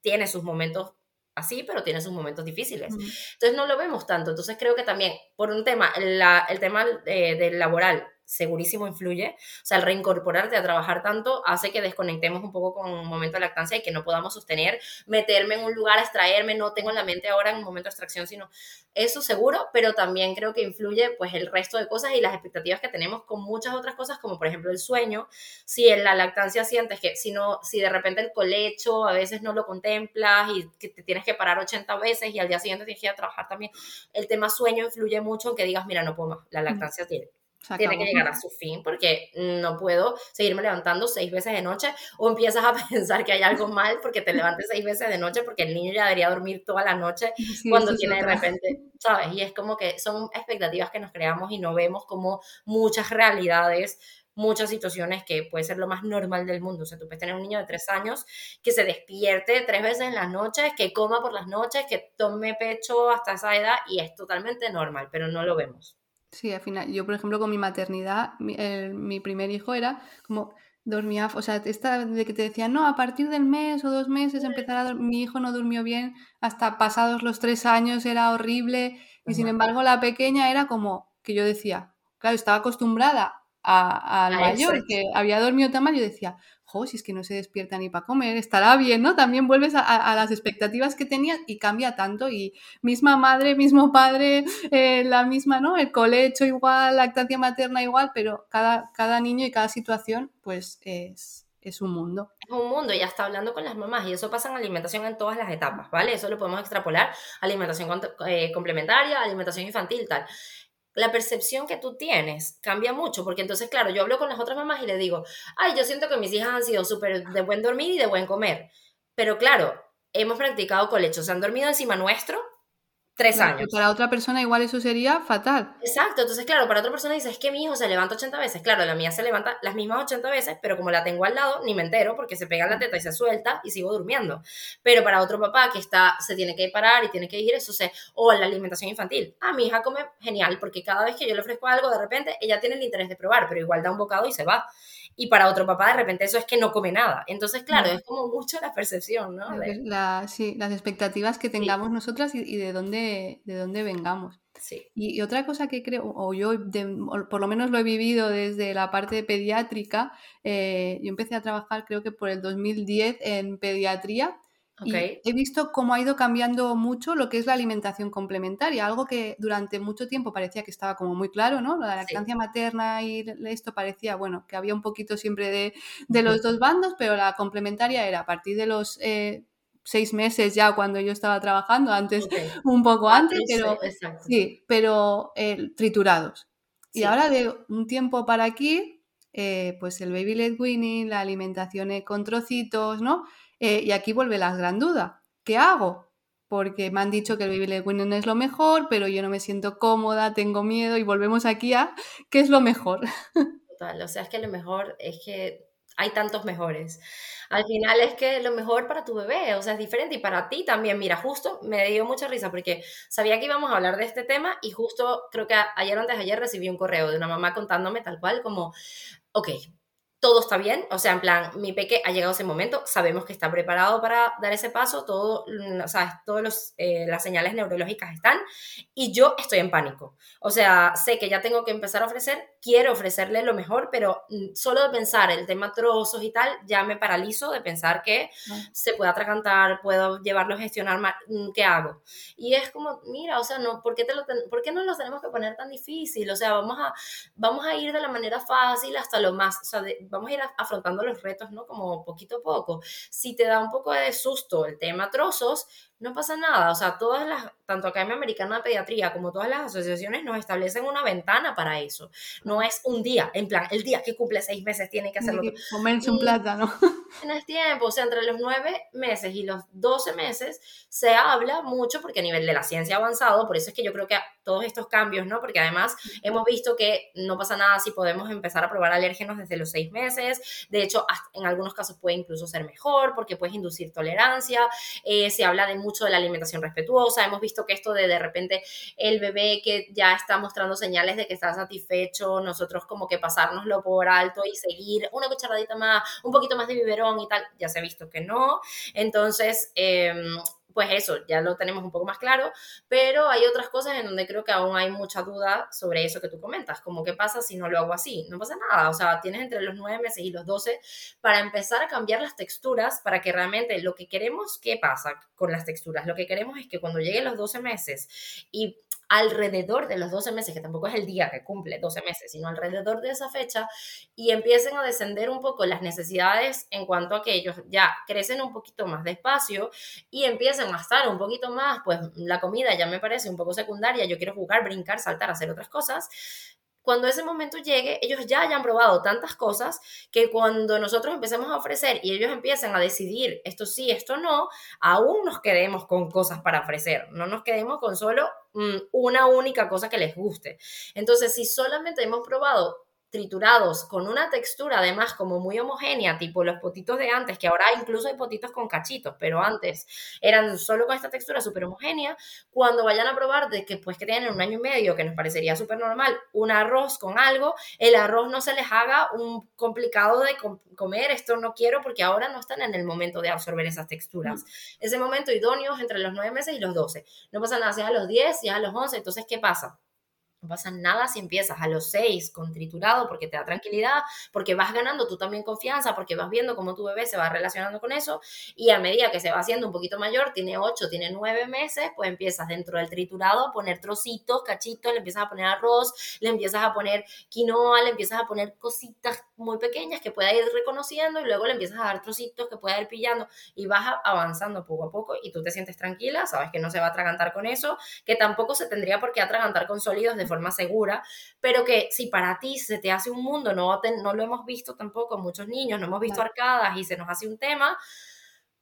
tiene sus momentos así, pero tiene sus momentos difíciles. Entonces no lo vemos tanto. Entonces creo que también, por un tema, el tema eh, del laboral segurísimo influye. O sea, el reincorporarte a trabajar tanto hace que desconectemos un poco con un momento de lactancia y que no podamos sostener, meterme en un lugar, extraerme, no tengo en la mente ahora en un momento de extracción, sino eso seguro, pero también creo que influye pues el resto de cosas y las expectativas que tenemos con muchas otras cosas, como por ejemplo el sueño. Si en la lactancia sientes que si no, si de repente el colecho a veces no lo contemplas y que te tienes que parar 80 veces y al día siguiente tienes que ir a trabajar también, el tema sueño influye mucho en que digas, mira, no puedo más, la lactancia tiene tiene que llegar a su fin porque no puedo seguirme levantando seis veces de noche o empiezas a pensar que hay algo mal porque te levantes seis veces de noche porque el niño ya debería dormir toda la noche cuando tiene de repente, ¿sabes? Y es como que son expectativas que nos creamos y no vemos como muchas realidades muchas situaciones que puede ser lo más normal del mundo. O sea, tú puedes tener un niño de tres años que se despierte tres veces en las noches, que coma por las noches, que tome pecho hasta esa edad y es totalmente normal, pero no lo vemos. Sí, al final, yo por ejemplo con mi maternidad, mi, primer hijo era como dormía, o sea, esta de que te decían, no, a partir del mes o dos meses empezar a dormir, mi hijo no durmió bien, hasta pasados los tres años era horrible, y sin embargo la pequeña era como que yo decía, claro, estaba acostumbrada al mayor, que había dormido tan mal, yo decía, jo, si es que no se despierta ni para comer, estará bien, ¿no? También vuelves a, las expectativas que tenías y cambia tanto. Y misma madre, mismo padre, eh, la misma, ¿no? El colecho igual, lactancia materna igual, pero cada, cada niño y cada situación, pues es, es un mundo. Es un mundo, ya está hablando con las mamás y eso pasa en alimentación en todas las etapas, ¿vale? Eso lo podemos extrapolar, alimentación eh, complementaria, alimentación infantil, tal la percepción que tú tienes cambia mucho, porque entonces, claro, yo hablo con las otras mamás y le digo, ay, yo siento que mis hijas han sido súper de buen dormir y de buen comer, pero claro, hemos practicado colecho, se han dormido encima nuestro tres años. Para otra persona igual eso sería fatal. Exacto, entonces claro, para otra persona dices, es que mi hijo se levanta 80 veces, claro, la mía se levanta las mismas 80 veces, pero como la tengo al lado, ni me entero porque se pega la teta y se suelta y sigo durmiendo. Pero para otro papá que está, se tiene que parar y tiene que ir, eso se, o la alimentación infantil. Ah, mi hija come genial porque cada vez que yo le ofrezco algo, de repente ella tiene el interés de probar, pero igual da un bocado y se va y para otro papá de repente eso es que no come nada. Entonces, claro, es como mucho la percepción, ¿no? sí, las expectativas que tengamos nosotras y, de, dónde, de dónde vengamos. Sí. Y, otra cosa que creo, o yo por lo menos lo he vivido desde la parte pediátrica, eh, yo empecé a trabajar creo que por el 2010 en pediatría he visto cómo ha ido cambiando mucho lo que es la alimentación complementaria, algo que durante mucho tiempo parecía que estaba como muy claro, ¿no? La lactancia materna y esto parecía, bueno, que había un poquito siempre de, los dos bandos, pero la complementaria era a partir de los eh, seis meses ya cuando yo estaba trabajando, antes, un poco antes, pero sí, pero eh, triturados. Y ahora de un tiempo para aquí, eh, pues el baby led weaning, la alimentación con trocitos, ¿no? Eh, y aquí vuelve la gran duda. ¿Qué hago? Porque me han dicho que el baby weaning es lo mejor, pero yo no me siento cómoda, tengo miedo y volvemos aquí a ¿qué es lo mejor? Total, o sea, es que lo mejor es que hay tantos mejores. Al final es que lo mejor para tu bebé, o sea, es diferente y para ti también. Mira, justo me dio mucha risa porque sabía que íbamos a hablar de este tema y justo creo que ayer antes de ayer recibí un correo de una mamá contándome tal cual como, ok, todo está bien, o sea, en plan, mi peque ha llegado ese momento, sabemos que está preparado para dar ese paso, todo, mm, sea, todas eh, las señales neurológicas están y yo estoy en pánico. O sea, sé que ya tengo que empezar a ofrecer, quiero ofrecerle lo mejor, pero mm, solo de pensar el tema trozos y tal, ya me paralizo de pensar que se puede atragantar, puedo llevarlo a gestionar, mm, ¿qué hago? Y es como, mira, o sea, no, ¿por qué, te lo ¿por qué no lo tenemos que poner tan difícil? O sea, vamos a, vamos a ir de la manera fácil hasta lo más, o sea, vamos a ir afrontando los retos, ¿no? Como poquito a poco. Si te da un poco de susto el tema trozos, no pasa nada. O sea, todas las, tanto Academia Americana de Pediatría como todas las asociaciones nos establecen una ventana para eso. No es un día, en plan, el día que cumple seis meses tiene que hacerlo. comerse un plátano. Tienes tiempo, o sea, entre los nueve meses y los doce meses se habla mucho porque a nivel de la ciencia avanzado, por eso es que yo creo que todos estos cambios, ¿no? Porque además hemos visto que no pasa nada si podemos empezar a probar alérgenos desde los seis meses. De hecho, en algunos casos puede incluso ser mejor porque puedes inducir tolerancia. Eh, se habla de mucho de la alimentación respetuosa. Hemos visto que esto de de repente el bebé que ya está mostrando señales de que está satisfecho, nosotros como que pasárnoslo por alto y seguir una cucharadita más, un poquito más de biberón y tal, ya se ha visto que no. Entonces, em, pues eso, ya lo tenemos un poco más claro, pero hay otras cosas en donde creo que aún hay mucha duda sobre eso que tú comentas, como qué pasa si no lo hago así, no pasa nada, o sea, tienes entre los nueve meses y los 12 para empezar a cambiar las texturas para que realmente lo que queremos, ¿qué pasa con las texturas? Lo que queremos es que cuando lleguen los 12 meses y alrededor de los 12 meses, que tampoco es el día que cumple 12 meses, sino alrededor de esa fecha, y empiecen a descender un poco las necesidades en cuanto a que ellos ya crecen un poquito más despacio y empiecen a estar un poquito más, pues la comida ya me parece un poco secundaria, yo quiero jugar, brincar, saltar, hacer otras cosas, cuando ese momento llegue, ellos ya hayan probado tantas cosas que cuando nosotros empecemos a ofrecer y ellos empiecen a decidir esto sí, esto no, aún nos quedemos con cosas para ofrecer, no nos quedemos con solo mm, una única cosa que les guste. Entonces, si solamente hemos probado triturados con una textura además como muy homogénea, tipo los potitos de antes, que ahora incluso hay potitos con cachitos, pero antes eran solo con esta textura súper homogénea, cuando vayan a probar de que pues que tienen un año y medio, que nos parecería súper normal, un arroz con algo, el arroz no se les haga un complicado de comer, esto no quiero porque ahora no están en el momento de absorber esas texturas. Ese momento idóneo es entre los 9 meses y los 12. No pasa nada si es a los 10, si es a los 11, entonces ¿qué pasa? No pasa nada si empiezas a los seis con triturado porque te da tranquilidad, porque vas ganando tú también confianza, porque vas viendo cómo tu bebé se va relacionando con eso y a medida que se va haciendo un poquito mayor, tiene ocho, tiene nueve meses, pues empiezas dentro del triturado a poner trocitos, cachitos, le empiezas a poner arroz, le empiezas a poner quinoa, le empiezas a poner cositas muy pequeñas que pueda ir reconociendo y luego le empiezas a dar trocitos que pueda ir pillando y vas avanzando poco a poco y tú te sientes tranquila, sabes que no se va a atragantar con eso, que tampoco se tendría por qué atragantar con sólidos de forma segura, pero que si para ti se te hace un mundo, no, no lo hemos visto tampoco muchos niños, no hemos visto arcadas y se nos hace un tema,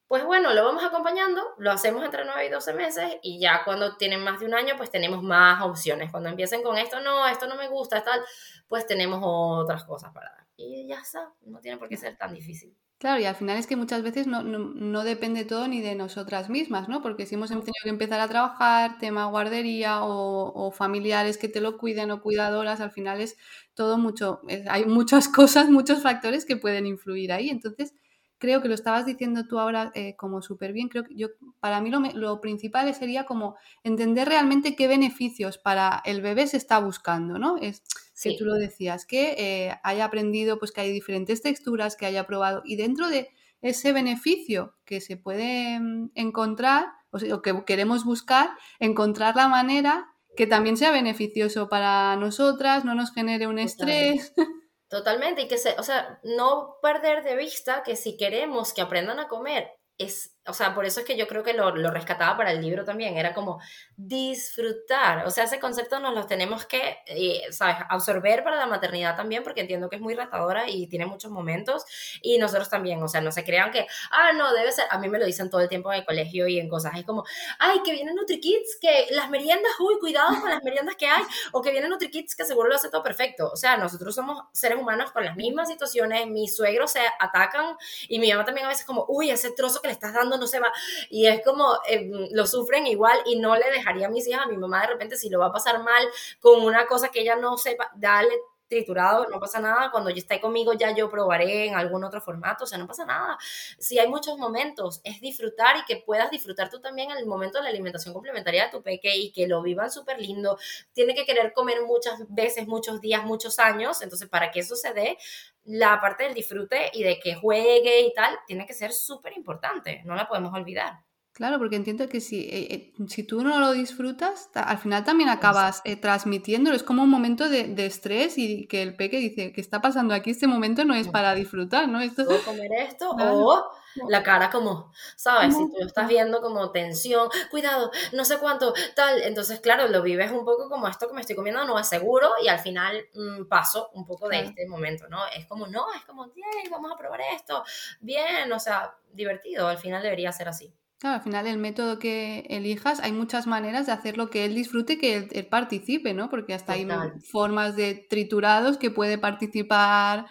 pues bueno, lo vamos acompañando, lo hacemos entre 9 y 12 meses y ya cuando tienen más de un año, pues tenemos más opciones. Cuando empiecen con esto, no, esto no me gusta, tal, pues tenemos otras cosas para dar. Y ya está, no tiene por qué ser tan difícil. Claro, y al final es que muchas veces no, no, depende todo ni de nosotras mismas, ¿no? Porque si hemos tenido que empezar a trabajar, tema guardería o, o familiares que te lo cuiden o cuidadoras, al final es todo mucho, hay muchas cosas, muchos factores que pueden influir ahí. Entonces, creo que lo estabas diciendo tú ahora eh, como súper bien. Creo que yo, para mí lo, lo, principal sería como entender realmente qué beneficios para el bebé se está buscando, ¿no? Es, que tú lo decías, que eh, haya aprendido pues que hay diferentes texturas, que haya probado y dentro de ese beneficio que se puede mm, encontrar o, que queremos buscar, encontrar la manera que también sea beneficioso para nosotras, no nos genere un estrés. Totalmente, y que se, o sea, no perder de vista que si queremos que aprendan a comer es o sea, por eso es que yo creo que lo, lo, rescataba para el libro también, era como disfrutar, o sea, ese concepto nos lo tenemos que, eh, ¿sabes?, absorber para la maternidad también, porque entiendo que es muy retadora y tiene muchos momentos, y nosotros también, o sea, no se crean que, ah, no, debe ser, a mí me lo dicen todo el tiempo en el colegio y en cosas, es como, ay, que vienen NutriKids, que las meriendas, uy, cuidado con las meriendas que hay, o que vienen NutriKids que seguro lo hace todo perfecto, o sea, nosotros somos seres humanos con las mismas situaciones, mis suegros se atacan, y mi mamá también a veces como, uy, ese trozo que le estás dando no se va. Y es como, eh, lo sufren igual y no le dejaría a mis hijas, a mi mamá de repente, si lo va a pasar mal con una cosa que ella no sepa, dale triturado, no pasa nada. Cuando ya esté conmigo ya yo probaré en algún otro formato, o sea, no pasa nada. Si hay muchos momentos, es disfrutar y que puedas disfrutar tú también el momento de la alimentación complementaria de tu peque y que lo vivan súper lindo. Tiene que querer comer muchas veces, muchos días, muchos años. Entonces, para que eso se dé, la parte del disfrute y de que juegue y tal, tiene que ser súper importante. No la podemos olvidar. Claro, porque entiendo que si, eh, eh, si tú no lo disfrutas, al final también acabas eh, transmitiéndolo. Es como un momento de, estrés y que el peque dice, que está pasando aquí? Este momento no es para disfrutar, ¿no? Esto... ¿Puedo comer esto? O la cara como, ¿sabes? Si tú estás viendo como tensión, cuidado, no sé cuánto, tal. Entonces, claro, lo vives un poco como esto que me estoy comiendo no es seguro y al final mm, paso un poco de este momento, ¿no? Es como, no, es como, yay, vamos a probar esto, bien, o sea, divertido. Al final debería ser así. Claro, al final el método que elijas, hay muchas maneras de hacer lo que él disfrute, que él, participe, ¿no? Porque hasta hay formas de triturados que puede participar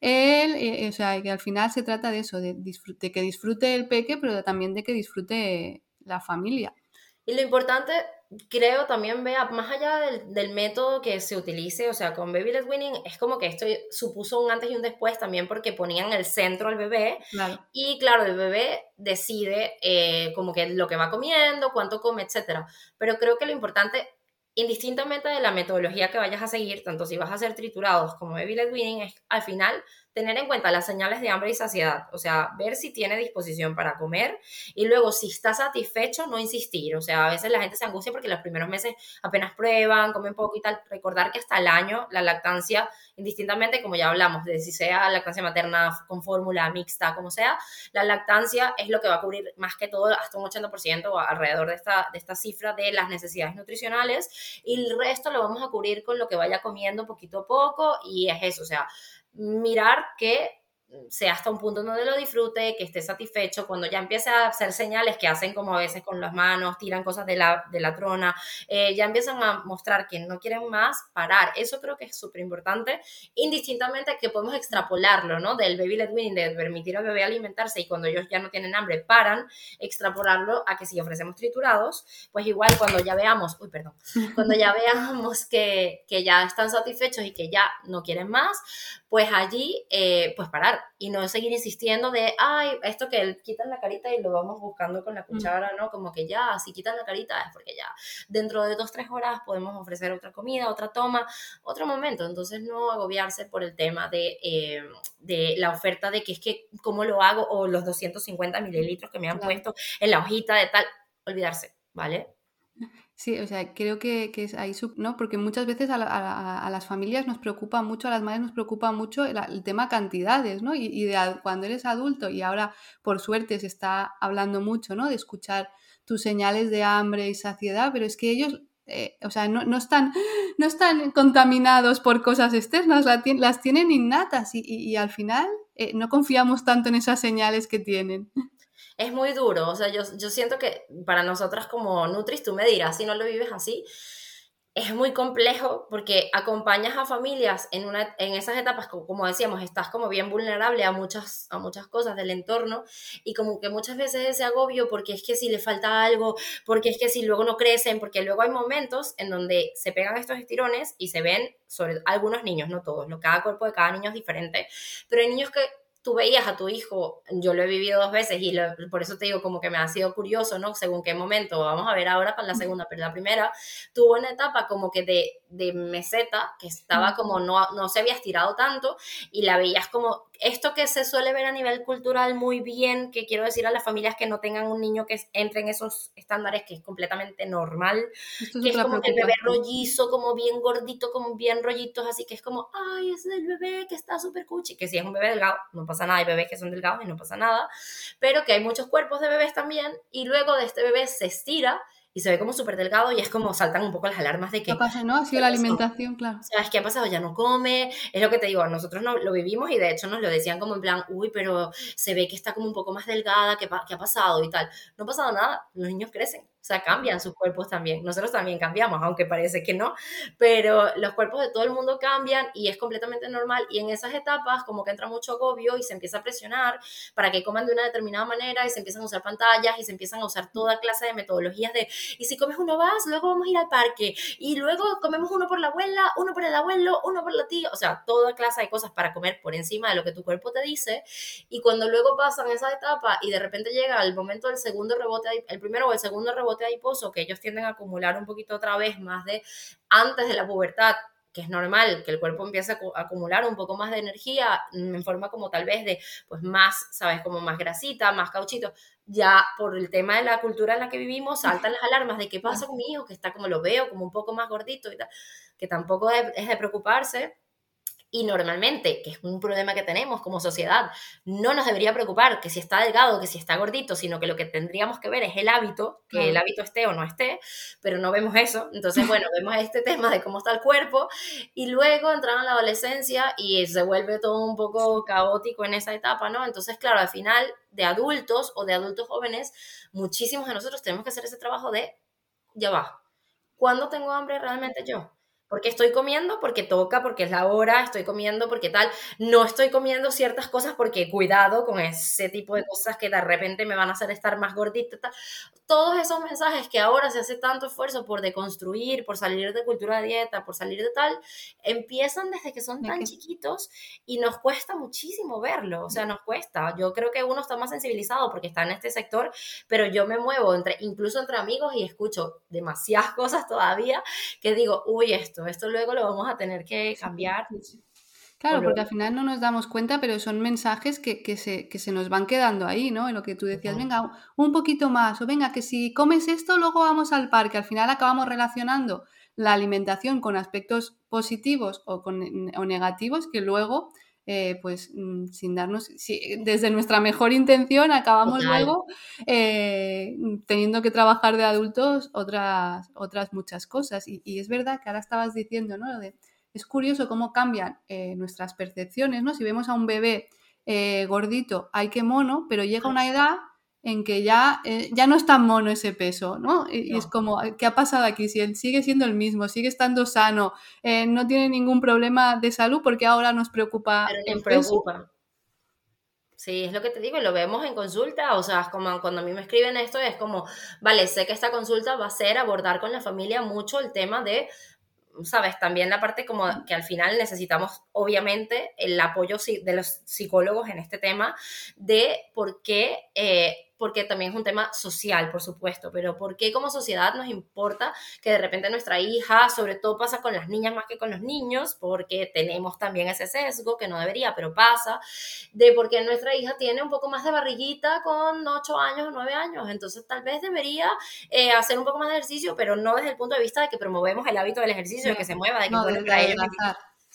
él, eh, eh, o sea, que al final se trata de eso, de, de que disfrute el peque, pero también de que disfrute la familia. Y lo importante creo también vea, más allá del, método que se utilice, o sea, con Baby Led Winning es como que esto supuso un antes y un después también porque ponían el centro al bebé y claro, el bebé decide eh, como que lo que va comiendo, cuánto come, etc. Pero creo que lo importante, indistintamente de la metodología que vayas a seguir, tanto si vas a hacer triturados como Baby Led Winning, es al final tener en cuenta las señales de hambre y saciedad, o sea, ver si tiene disposición para comer y luego si está satisfecho, no insistir, o sea, a veces la gente se angustia porque los primeros meses apenas prueban, comen poco y tal, recordar que hasta el año la lactancia, indistintamente, como ya hablamos, de si sea lactancia materna con fórmula mixta, como sea, la lactancia es lo que va a cubrir más que todo hasta un 80% o alrededor de esta, de esta cifra de las necesidades nutricionales y el resto lo vamos a cubrir con lo que vaya comiendo poquito a poco y es eso, o sea, mirar que sea hasta un punto donde lo disfrute, que esté satisfecho, cuando ya empiece a hacer señales que hacen como a veces con las manos, tiran cosas de la, de la trona, eh, ya empiezan a mostrar que no quieren más, parar. Eso creo que es súper importante, indistintamente que podemos extrapolarlo, ¿no? Del baby led weaning, de permitir al bebé alimentarse y cuando ellos ya no tienen hambre, paran, extrapolarlo a que si ofrecemos triturados, pues igual cuando ya veamos, uy, perdón, cuando ya veamos que, que ya están satisfechos y que ya no quieren más, pues allí, eh, pues parar y no seguir insistiendo de, ay, esto que él quitan la carita y lo vamos buscando con la mm. cuchara, ¿no? Como que ya, si quitan la carita es porque ya dentro de dos, tres horas podemos ofrecer otra comida, otra toma, otro momento. Entonces no agobiarse por el tema de, eh, de la oferta de que es que, ¿cómo lo hago? O los 250 mililitros que me han puesto en la hojita de tal, olvidarse, ¿vale? Sí, o sea, creo que, que es ahí, ¿no? Porque muchas veces a, las familias nos preocupa mucho, a las madres nos preocupa mucho el, tema cantidades, ¿no? Y, de cuando eres adulto y ahora, por suerte, se está hablando mucho, ¿no? De escuchar tus señales de hambre y saciedad, pero es que ellos, eh, o sea, no, están, no están contaminados por cosas externas, las tienen innatas y, al final eh, no confiamos tanto en esas señales que tienen es muy duro. O sea, yo, yo siento que para nosotras como Nutris, tú me dirás, si no lo vives así, es muy complejo porque acompañas a familias en, una, en esas etapas, como decíamos, estás como bien vulnerable a muchas, a muchas cosas del entorno y como que muchas veces ese agobio porque es que si le falta algo, porque es que si luego no crecen, porque luego hay momentos en donde se pegan estos estirones y se ven sobre algunos niños, no todos, cada cuerpo de cada niño es diferente, pero hay niños que tú veías a tu hijo, yo lo he vivido dos veces y por eso te digo como que me ha sido curioso, ¿no? Según qué momento, vamos a ver ahora con la segunda, pero la primera tuvo una etapa como que de, de meseta, que estaba como no, no se había estirado tanto y la veías como esto que se suele ver a nivel cultural muy bien, que quiero decir a las familias que no tengan un niño que entre en esos estándares, que es completamente normal, que es como que el bebé rollizo, como bien gordito, como bien rollitos, así que es como, ay, es el bebé que está súper cuchi, que si es un bebé delgado, no pasa nada, hay bebés que son delgados y no pasa nada, pero que hay muchos cuerpos de bebés también, y luego de este bebé se estira y se ve como súper delgado y es como saltan un poco las alarmas de que... ¿Qué pasa, no? Ha sido la alimentación, claro. ¿Sabes qué ha pasado? Ya no come, es lo que te digo, nosotros no, lo vivimos y de hecho nos lo decían como en plan, uy, pero se ve que está como un poco más delgada, ¿qué, qué ha pasado? Y tal. No ha pasado nada, los niños crecen o sea, cambian sus cuerpos también. Nosotros también cambiamos, aunque parece que no, pero los cuerpos de todo el mundo cambian y es completamente normal. Y en esas etapas, como que entra mucho agobio y se empieza a presionar para que coman de una determinada manera y se empiezan a usar pantallas y se empiezan a usar toda clase de metodologías de, y si comes uno vas, luego vamos a ir al parque y luego comemos uno por la abuela, uno por el abuelo, uno por la tía, o sea, toda clase de cosas para comer por encima de lo que tu cuerpo te dice. Y cuando luego pasan esa etapa y de repente llega el momento del segundo rebote, el primero o el segundo rebote adiposo, que ellos tienden a acumular un poquito otra vez más de antes de la pubertad, que es normal que el cuerpo empiece a acumular un poco más de energía en forma como tal vez de, pues más, ¿sabes? Como más grasita, más cauchito. Ya por el tema de la cultura en la que vivimos, saltan las alarmas de qué pasa con mi hijo, que está como lo veo, como un poco más gordito y tal, que tampoco es de preocuparse y normalmente, que es un problema que tenemos como sociedad, no nos debería preocupar que si está delgado, que si está gordito, sino que lo que tendríamos que ver es el hábito, que el hábito esté o no esté, pero no vemos eso. Entonces, bueno, vemos este tema de cómo está el cuerpo y luego entran a la adolescencia y se vuelve todo un poco caótico en esa etapa, ¿no? Entonces, claro, al final de adultos o de adultos jóvenes, muchísimos de nosotros tenemos que hacer ese trabajo de, ya va, ¿cuándo tengo hambre realmente yo? Porque estoy comiendo, porque toca, porque es la hora, estoy comiendo porque tal, no estoy comiendo ciertas cosas porque cuidado con ese tipo de cosas que de repente me van a hacer estar más gordita, tal. todos esos mensajes que ahora se hace tanto esfuerzo por deconstruir, por salir de cultura de dieta, por salir de tal, empiezan desde que son tan chiquitos y nos cuesta muchísimo verlo, o sea, nos cuesta. Yo creo que uno está más sensibilizado porque está en este sector, pero yo me muevo entre incluso entre amigos y escucho demasiadas cosas todavía que digo, uy, esto esto. luego lo vamos a tener que cambiar. Claro, porque al final no nos damos cuenta, pero son mensajes que, se, se, nos van quedando ahí, ¿no? En lo que tú decías, venga, un poquito más, o venga, que si comes esto, luego vamos al parque. Al final acabamos relacionando la alimentación con aspectos positivos o, con, o negativos que luego eh, pues mm, sin darnos, desde nuestra mejor intención acabamos luego eh, teniendo que trabajar de adultos otras, otras muchas cosas. Y, es verdad que ahora estabas diciendo, ¿no? De, es curioso cómo cambian eh, nuestras percepciones, ¿no? Si vemos a un bebé gordito, hay que mono, pero llega una edad en que ya, eh, ya no es tan mono ese peso, ¿no? Y, es como, ¿qué ha pasado aquí? Si él sigue siendo el mismo, sigue estando sano, eh, no tiene ningún problema de salud, porque ahora nos preocupa Pero preocupa. Sí, es lo que te digo, y lo vemos en consulta, o sea, es como cuando a mí me escriben esto, es como, vale, sé que esta consulta va a ser abordar con la familia mucho el tema de sabes, también la parte como que al final necesitamos, obviamente, el apoyo de los psicólogos en este tema de por qué eh, porque también es un tema social, por supuesto, pero ¿por qué como sociedad nos importa que de repente nuestra hija, sobre todo pasa con las niñas más que con los niños, porque tenemos también ese sesgo, que no debería, pero pasa, de porque nuestra hija tiene un poco más de barriguita con 8 años o 9 años, entonces tal vez debería eh, hacer un poco más de ejercicio, pero no desde el punto de vista de que promovemos el hábito del ejercicio, de que se mueva, de que no,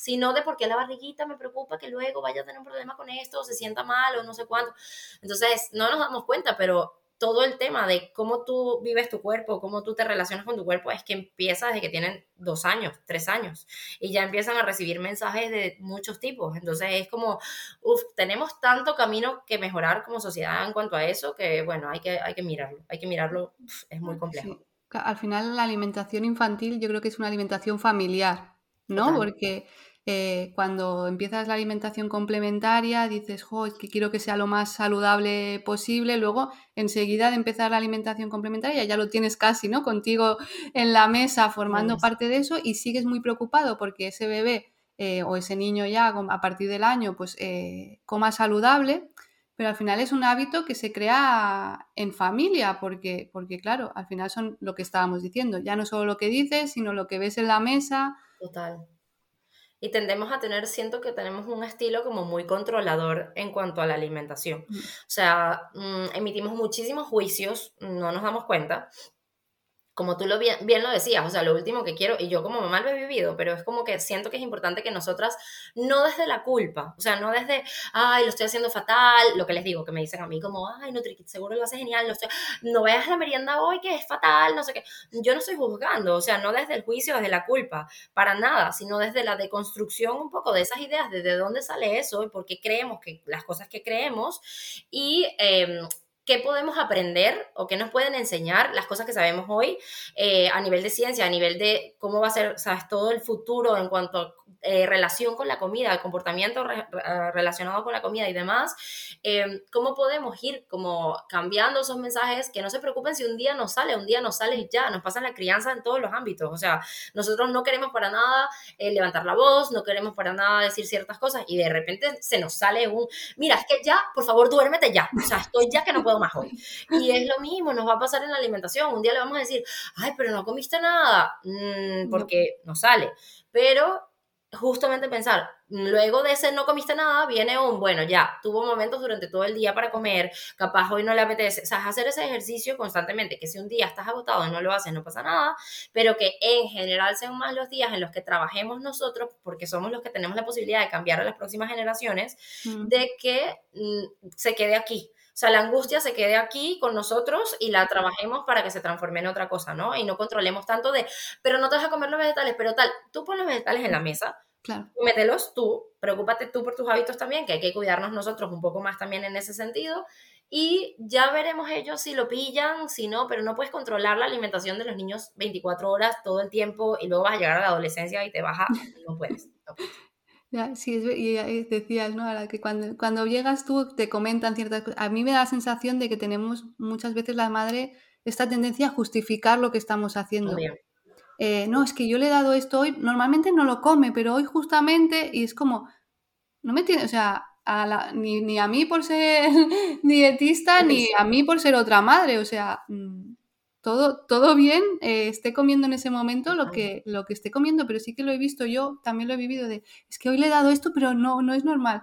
sino de por qué la barriguita me preocupa que luego vaya a tener un problema con esto, o se sienta mal, o no sé cuánto. Entonces, no nos damos cuenta, pero todo el tema de cómo tú vives tu cuerpo, cómo tú te relacionas con tu cuerpo, es que empieza desde que tienen dos años, tres años, y ya empiezan a recibir mensajes de muchos tipos. Entonces es como, uff, tenemos tanto camino que mejorar como sociedad en cuanto a eso, que bueno, hay que, hay que mirarlo, hay que mirarlo, es muy complejo. Al final la alimentación infantil yo creo que es una alimentación familiar, ¿no? Porque eh, cuando empiezas la alimentación complementaria dices, jo, que quiero que sea lo más saludable posible, luego enseguida de empezar la alimentación complementaria ya lo tienes casi, ¿no? Contigo en la mesa formando parte de eso y sigues muy preocupado porque ese bebé eh, o ese niño ya a partir del año pues eh, coma saludable, pero al final es un hábito que se crea en familia, porque, porque claro, al final son lo que estábamos diciendo, ya no solo lo que dices, sino lo que ves en la mesa. Total y tendemos a tener, siento que tenemos un estilo como muy controlador en cuanto a la alimentación. Mm. O sea, mm, emitimos muchísimos juicios, no nos damos cuenta, como tú lo bien, lo decías, o sea, lo último que quiero, y yo como mamá lo he vivido, pero es como que siento que es importante que nosotras, no desde la culpa, o sea, no desde, ay, lo estoy haciendo fatal, lo que les digo, que me dicen a mí como, ay, Nutrikit, seguro lo hace genial, no, no veas la merienda hoy que es fatal, no sé qué, yo no estoy juzgando, o sea, no desde el juicio, desde la culpa, para nada, sino desde la deconstrucción un poco de esas ideas, de, de dónde sale eso y por qué creemos que las cosas que creemos, y... Eh, qué podemos aprender o qué nos pueden enseñar las cosas que sabemos hoy eh, a nivel de ciencia, a nivel de cómo va a ser, sabes, todo el futuro en cuanto a eh, relación con la comida, el comportamiento eh, relacionado con la comida y demás, cómo podemos ir como cambiando esos mensajes, que no se preocupen si un día nos sale, un día nos sale ya, nos pasa la crianza en todos los ámbitos, o sea, nosotros no queremos para nada levantar la voz, no queremos para nada decir ciertas cosas y de repente se nos sale un, mira, es que ya, por favor, duérmete ya, o sea, estoy ya que no puedo más hoy. Y es lo mismo, nos va a pasar en la alimentación. Un día le vamos a decir, ay, pero no comiste nada, mm, porque no. sale. Pero justamente pensar, luego de ese no comiste nada, viene un, bueno, ya, tuvo momentos durante todo el día para comer, capaz hoy no le apetece, o sea, hacer ese ejercicio constantemente, que si un día estás agotado y no lo haces, no pasa nada, pero que en general sean más los días en los que trabajemos nosotros, porque somos los que tenemos la posibilidad de cambiar a las próximas generaciones, de que mm, se quede aquí. O sea, la angustia se quede aquí con nosotros y la trabajemos para que se transforme en otra cosa, ¿no? Y no controlemos tanto de, pero no te vas a comer los vegetales, pero tal, tú pon los vegetales en la mesa, claro. mételos tú, preocúpate tú por tus hábitos también, que hay que cuidarnos nosotros un poco más también en ese sentido. Y ya veremos ellos si lo pillan, si no, pero no puedes controlar la alimentación de los niños 24 horas todo el tiempo y luego vas a llegar a la adolescencia y te baja, no puedes. No puedes. Ya, sí, y decías, ¿no? Ahora que cuando, cuando llegas tú te comentan ciertas cosas. A mí me da la sensación de que tenemos muchas veces la madre esta tendencia a justificar lo que estamos haciendo. Eh, no, es que yo le he dado esto hoy, normalmente no lo come, pero hoy justamente, y es como, no me tiene, o sea, ni, ni, a mí por ser dietista, ni a mí por ser otra madre, o sea, mm, todo, todo bien, eh, esté comiendo en ese momento lo que, lo que esté comiendo, pero sí que lo he visto yo, también lo he vivido de, es que hoy le he dado esto, pero no, no es normal.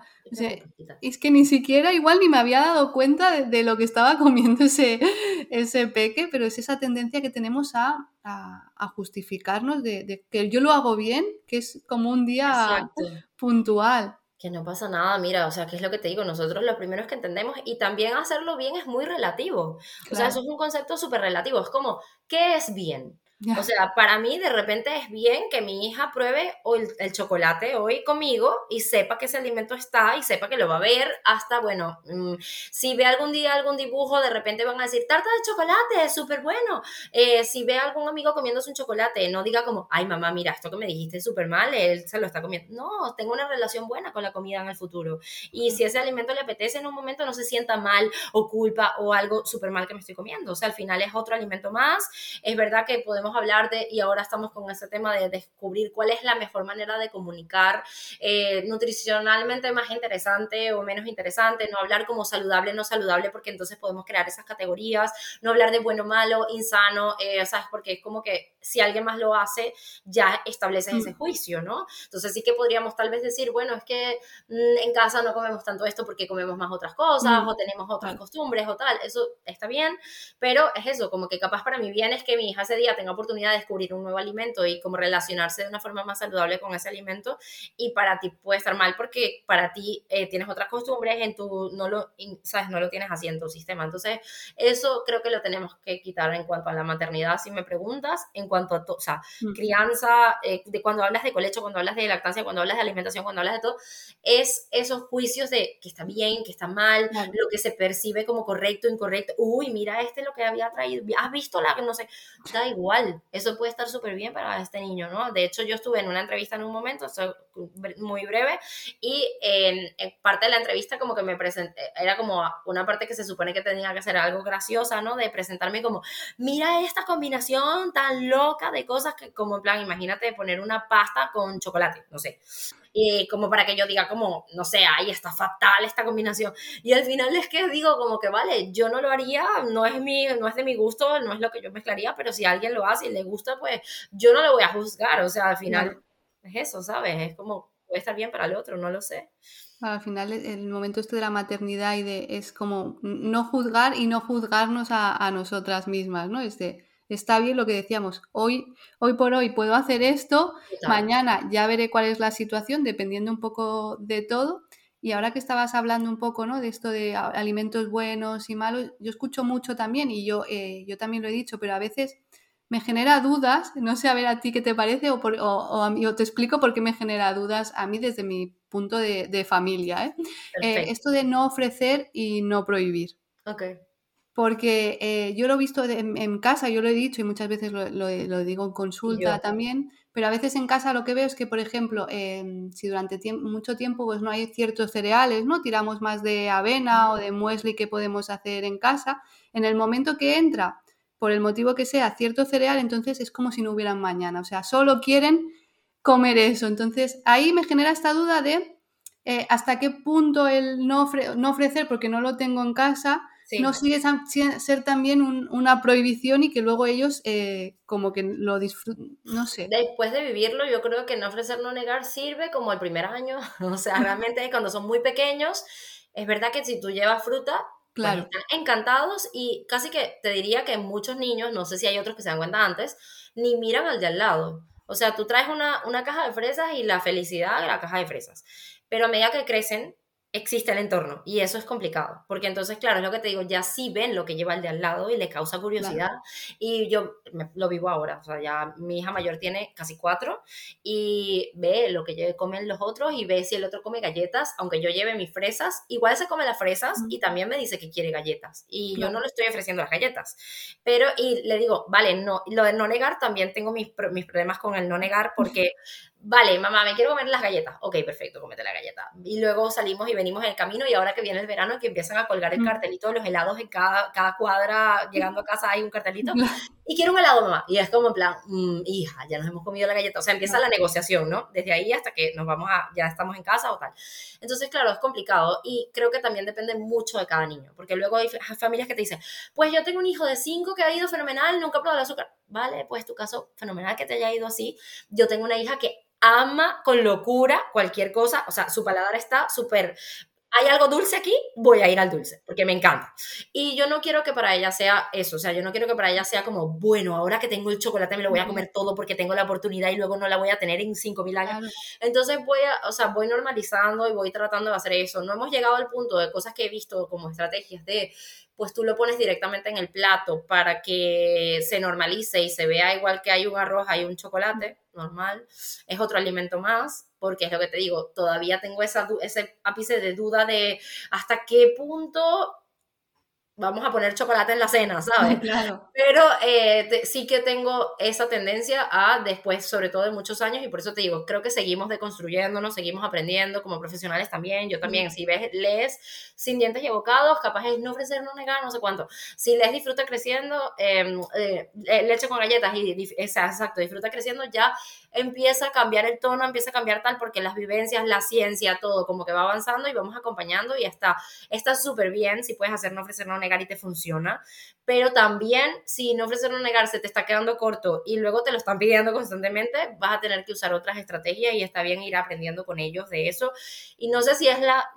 es que ni siquiera igual ni me había dado cuenta de, lo que estaba comiendo ese, ese peque, pero es esa tendencia que tenemos a, a, justificarnos de, de, que yo lo hago bien, que es como un día puntual. Que no pasa nada, mira, o sea, ¿qué es lo que te digo? Nosotros lo primero es que entendemos y también hacerlo bien es muy relativo. O sea, eso es un concepto súper relativo. Es como, ¿qué es bien? O sea, para mí de repente es bien que mi hija pruebe el, chocolate hoy conmigo y sepa que ese alimento está y sepa que lo va a ver hasta, bueno, mm, si ve algún día algún dibujo, de repente van a decir, tarta de chocolate, es súper bueno. Eh, si ve a algún amigo comiéndose un chocolate, no diga como, ay mamá, mira, esto que me dijiste es súper mal, él se lo está comiendo. No, tengo una relación buena con la comida en el futuro. Y si ese alimento le apetece en un momento, no se sienta mal o culpa o algo súper mal que me estoy comiendo. O sea, al final es otro alimento más. Es verdad que podemos hablar de, y ahora estamos con ese tema de descubrir cuál es la mejor manera de comunicar eh, nutricionalmente más interesante o menos interesante, no hablar como saludable, no saludable, porque entonces podemos crear esas categorías, no hablar de bueno, malo, insano, eh, ¿sabes? Porque es como que si alguien más lo hace, ya estableces ese mm. juicio, ¿no? Entonces sí que podríamos tal vez decir, bueno, es que mm, en casa no comemos tanto esto porque comemos más otras cosas mm. o tenemos otras costumbres o tal, eso está bien, pero es eso, como que capaz para mi bien es que mi hija ese día tenga oportunidad de descubrir un nuevo alimento y como relacionarse de una forma más saludable con ese alimento y para ti puede estar mal porque para ti eh, tienes otras costumbres, en tu, no lo, sabes, no lo tienes así en tu sistema. Entonces, eso creo que lo tenemos que quitar en cuanto a la maternidad, si me preguntas, en cuanto a, o sea, mm. crianza, eh, de cuando hablas de colecho, cuando hablas de lactancia, cuando hablas de alimentación, cuando hablas de todo, es esos juicios de que está bien, que está mal, lo que se percibe como correcto, incorrecto. Uy, mira este lo que había traído, has visto la, no sé, da igual, eso puede estar súper bien para este niño, ¿no? De hecho, yo estuve en una entrevista en un momento, muy breve, y en, parte de la entrevista como que me presenté, era como una parte que se supone que tenía que ser algo graciosa, ¿no? De presentarme como, mira esta combinación tan loca de cosas que como en plan, imagínate poner una pasta con chocolate, no sé y como para que yo diga como, no sé, ahí está fatal esta combinación. Y al final es que digo como que, vale, yo no lo haría, no es, mi, no es de mi gusto, no es lo que yo mezclaría, pero si alguien lo hace y le gusta, pues yo no lo voy a juzgar, o sea, al final es eso, ¿sabes? Es como, puede estar bien para el otro, no lo sé. Al final el momento este de la maternidad y de, es como no juzgar y no juzgarnos a, a nosotras mismas, ¿no? Es de, está bien lo que decíamos, hoy, hoy por hoy puedo hacer esto, mañana ya veré cuál es la situación, dependiendo un poco de todo. Y ahora que estabas hablando un poco ¿no? de esto de alimentos buenos y malos, yo escucho mucho también y yo, eh, yo también lo he dicho, pero a veces me genera dudas, no sé a ver a ti qué te parece o, o, a mí, te explico por qué me genera dudas a mí desde mi punto de, familia. ¿eh? Eh, esto de no ofrecer y no prohibir. Okay. Porque eh, yo lo he visto en, casa, yo lo he dicho y muchas veces lo, digo en consulta también, pero a veces en casa lo que veo es que, por ejemplo, em, si durante mucho tiempo pues no hay ciertos cereales, ¿no? Tiramos más de avena o de muesli que podemos hacer en casa, en el momento que entra, por el motivo que sea, cierto cereal, entonces es como si no hubieran mañana, o sea, solo quieren comer eso. Entonces ahí me genera esta duda de eh, hasta qué punto el no, no ofrecer, porque no lo tengo en casa, no sigue ser también una prohibición y que luego ellos eh, como que lo disfruten, no sé. Después de vivirlo, yo creo que no ofrecer, no negar sirve como el primer año, o sea, realmente cuando son muy pequeños, es verdad que si tú llevas fruta, pues están encantados y casi que te diría que muchos niños, no sé si hay otros que se dan cuenta antes, ni miran al de al lado. O sea, tú traes una, una caja de fresas y la felicidad de la caja de fresas. Pero a medida que crecen, existe el entorno y eso es complicado, porque entonces, claro, es lo que te digo, ya sí ven lo que lleva el de al lado y le causa curiosidad y yo lo vivo ahora, o sea, ya mi hija mayor tiene casi cuatro y ve lo que comen los otros y ve si el otro come galletas, aunque yo lleve mis fresas, igual se come las fresas y también me dice que quiere galletas y yo no le estoy ofreciendo las galletas, pero y le digo, vale, no, lo de no negar también tengo mis, mis problemas con el no negar porque vale, mamá, me quiero comer las galletas. Ok, perfecto, cómete la galleta. Y luego salimos y venimos en el camino y ahora que viene el verano que empiezan a colgar el cartelito de los helados en cada, cada cuadra, llegando a casa hay un cartelito. Y quiero un helado, mamá. Y es como en plan, mm, hija, ya nos hemos comido la galleta. O sea, empieza la negociación, ¿no? Desde ahí hasta que nos vamos a, ya estamos en casa o tal. Entonces, claro, es complicado y creo que también depende mucho de cada niño. Porque luego hay familias que te dicen, pues yo tengo un hijo de cinco que ha ido fenomenal, nunca ha probado el azúcar. Vale, pues tu caso, fenomenal que te haya ido así. Yo tengo una hija que ama con locura cualquier cosa, o sea, su paladar está súper hay algo dulce aquí, voy a ir al dulce, porque me encanta. Y yo no quiero que para ella sea eso, o sea, yo no quiero que para ella sea como, bueno, ahora que tengo el chocolate me lo voy a comer todo porque tengo la oportunidad y luego no la voy a tener en 5.000 años. Entonces voy a, o sea, voy normalizando y voy tratando de hacer eso. No hemos llegado al punto de cosas que he visto como estrategias de, pues tú lo pones directamente en el plato para que se normalice y se vea igual que hay un arroz, hay un chocolate normal, es otro alimento más, porque es lo que te digo, todavía tengo esa, ese ápice de duda de hasta qué punto vamos a poner chocolate en la cena, ¿sabes? Claro. Pero eh, sí que tengo esa tendencia a después, sobre todo de muchos años, y por eso te digo, creo que seguimos deconstruyéndonos, seguimos aprendiendo como profesionales también, yo también, si ves, lees sin dientes y abocados, capaz es no ofrecer, no negar, no sé cuánto. Si lees Disfruta Creciendo, em, eh, leche con galletas, y, exacto, Disfruta Creciendo, ya empieza a cambiar el tono, empieza a cambiar tal, porque las vivencias, la ciencia, todo como que va avanzando y vamos acompañando y está está súper bien si puedes hacer no ofrecer, no negar y te funciona, pero también si no ofrecer, no negar se te está quedando corto y luego te lo están pidiendo constantemente, vas a tener que usar otras estrategias y está bien ir aprendiendo con ellos de eso. Y no sé si es la,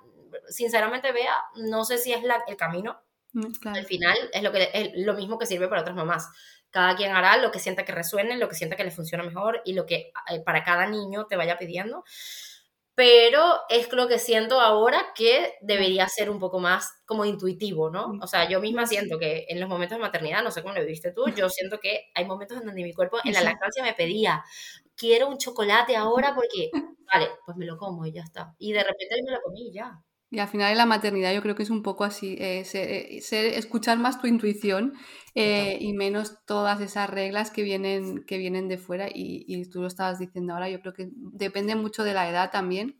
sinceramente, vea, no sé si es la, el camino. Mm, Al final es lo, que, es lo mismo que sirve para otras mamás cada quien hará lo que sienta que resuene, lo que sienta que le funciona mejor y lo que eh, para cada niño te vaya pidiendo. Pero es lo que siento ahora que debería ser un poco más como intuitivo, ¿no? O sea, yo misma siento que en los momentos de maternidad, no sé cómo lo viviste tú, yo siento que hay momentos en donde mi cuerpo en la lactancia me pedía, quiero un chocolate ahora porque, vale, pues me lo como y ya está. Y de repente me lo comí y ya. Y al final en la maternidad yo creo que es un poco así, eh, eh, escuchar más tu intuición eh, y menos todas esas reglas que vienen, que vienen de fuera. Y, tú lo estabas diciendo ahora, yo creo que depende mucho de la edad también,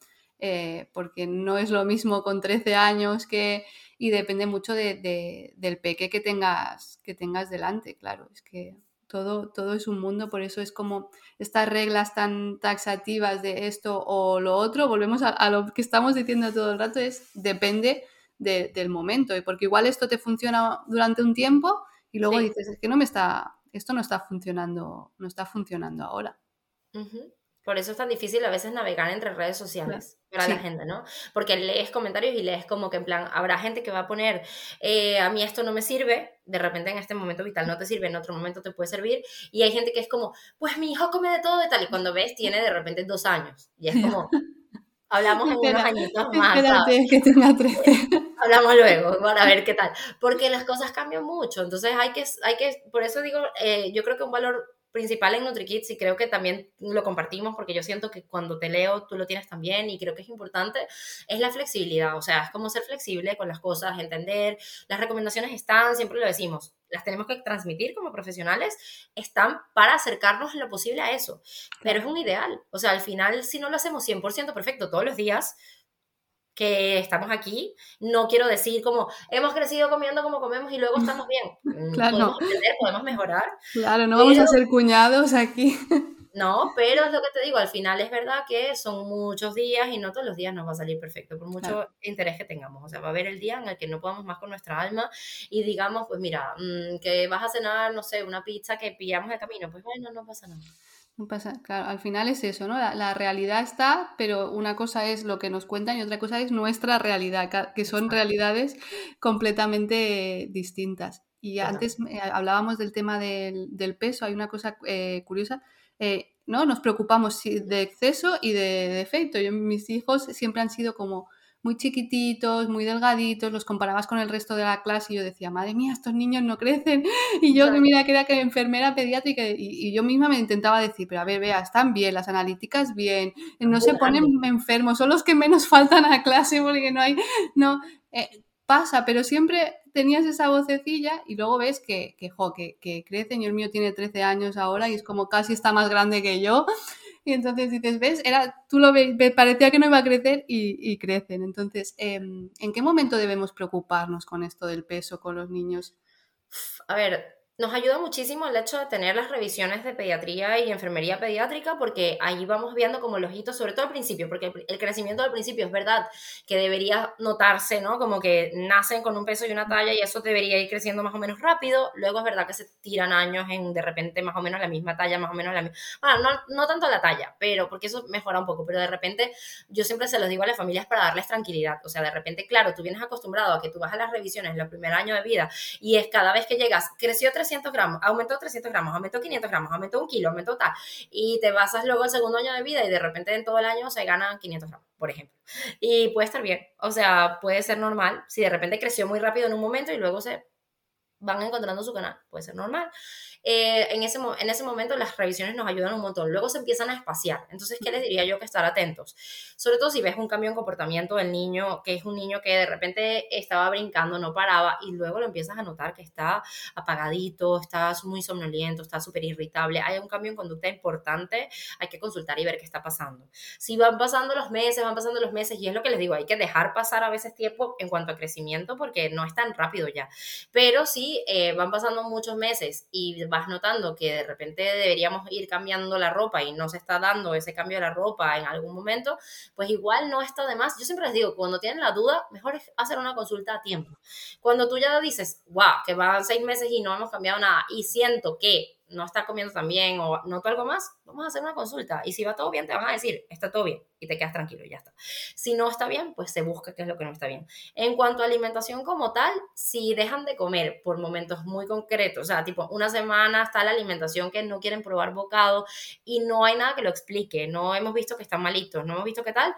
porque no es lo mismo con 13 años que, y depende mucho de, del peque que tengas, que tengas delante, claro, es que todo, todo es un mundo, por eso es como estas reglas tan taxativas de esto o lo otro, volvemos a, lo que estamos diciendo todo el rato, es depende del momento, y porque igual esto te funciona durante un tiempo y luego dices, es que no me está, esto no está funcionando, no está funcionando ahora. Por eso es tan difícil a veces navegar entre redes sociales para la gente, ¿no? Porque lees comentarios y lees como que en plan, habrá gente que va a poner, eh, a mí esto no me sirve, de repente en este momento vital no te sirve, en otro momento te puede servir, y hay gente que es como, pues mi hijo come de todo y tal, y cuando ves tiene de repente dos años, y es como, hablamos en unos añitos más. Espérate, que tenga 13. hablamos luego para ver qué tal, porque las cosas cambian mucho, entonces hay que, hay que por eso digo, eh, yo creo que un valor principal en NutriKids y creo que también lo compartimos porque yo siento que cuando te leo tú lo tienes también y creo que es importante, es la flexibilidad, o sea, es como ser flexible con las cosas, entender, las recomendaciones están, siempre lo decimos, las tenemos que transmitir como profesionales, están para acercarnos en lo posible a eso, pero es un ideal, o sea, al final si no lo hacemos 100% perfecto todos los días, que estamos aquí, no quiero decir como hemos crecido comiendo como comemos y luego estamos bien. Mm, claro. Podemos aprender, podemos mejorar. Claro, no vamos a ser cuñados aquí. No, pero es lo que te digo, al final es verdad que son muchos días y no todos los días nos va a salir perfecto, por mucho interés que tengamos. O sea, va a haber el día en el que no podamos más con nuestra alma y digamos, pues mira, mm, que vas a cenar, no sé, una pizza que pillamos el camino, pues bueno, no pasa nada. No pasa, claro, al final es eso, ¿no? La, realidad está, pero una cosa es lo que nos cuentan y otra cosa es nuestra realidad, que son realidades completamente distintas. Y antes eh, hablábamos del tema del, peso, hay una cosa eh, curiosa, eh, ¿no? Nos preocupamos de exceso y de defecto. Yo, mis hijos siempre han sido como muy chiquititos, muy delgaditos, los comparabas con el resto de la clase y yo decía, madre mía, estos niños no crecen. Y yo que mira que era que enfermera pediátrica y, yo misma me intentaba decir, pero a ver, vea, están bien, las analíticas bien, no se ponen enfermos, son los que menos faltan a clase porque no hay, no, eh, pasa, pero siempre tenías esa vocecilla y luego ves que, que, jo, que, que crecen y el mío tiene 13 años ahora y es como casi está más grande que yo y entonces dices, ¿ves? Era, tú lo ves, parecía que no iba a crecer y, crecen. Entonces, em, ¿en qué momento debemos preocuparnos con esto del peso con los niños? A ver, nos ayuda muchísimo el hecho de tener las revisiones de pediatría y enfermería pediátrica porque ahí vamos viendo como los hitos, sobre todo al principio, porque el crecimiento al principio es verdad que debería notarse, ¿no? Como que nacen con un peso y una talla y eso debería ir creciendo más o menos rápido. Luego es verdad que se tiran años en de repente más o menos la misma talla, más o menos la misma. Bueno, no, no tanto la talla, pero porque eso mejora un poco, pero de repente yo siempre se los digo a las familias para darles tranquilidad. O sea, de repente, claro, tú vienes acostumbrado a que tú vas a las revisiones en los primeros años de vida y es cada vez que llegas, creció 300 gramos, aumentó 300 gramos, aumentó 500 gramos, aumentó un kilo, aumentó tal. Y te basas luego el segundo año de vida y de repente en todo el año se ganan 500 gramos, por ejemplo. Y puede estar bien, o sea, puede ser normal. Si de repente creció muy rápido en un momento y luego se van encontrando su canal, puede ser normal. Eh, en, ese, en ese momento las revisiones nos ayudan un montón. Luego se empiezan a espaciar. Entonces, ¿qué les diría yo que estar atentos? Sobre todo si ves un cambio en comportamiento del niño, que es un niño que de repente estaba brincando, no paraba, y luego lo empiezas a notar que está apagadito, está muy somnoliento, está súper irritable. Hay un cambio en conducta importante, hay que consultar y ver qué está pasando. Si van pasando los meses, van pasando los meses, y es lo que les digo, hay que dejar pasar a veces tiempo en cuanto a crecimiento porque no es tan rápido ya. Pero si eh, van pasando muchos meses y vas notando que de repente deberíamos ir cambiando la ropa y no se está dando ese cambio de la ropa en algún momento, pues igual no está de más. Yo siempre les digo, cuando tienen la duda, mejor es hacer una consulta a tiempo. Cuando tú ya dices, wow, que van seis meses y no hemos cambiado nada y siento que no está comiendo tan bien o noto algo más, vamos a hacer una consulta. Y si va todo bien, te van a decir, está todo bien y te quedas tranquilo y ya está. Si no está bien, pues se busca qué es lo que no está bien. En cuanto a alimentación como tal, si dejan de comer por momentos muy concretos, o sea, tipo una semana está la alimentación que no quieren probar bocado y no hay nada que lo explique, no hemos visto que están malitos, no hemos visto qué tal,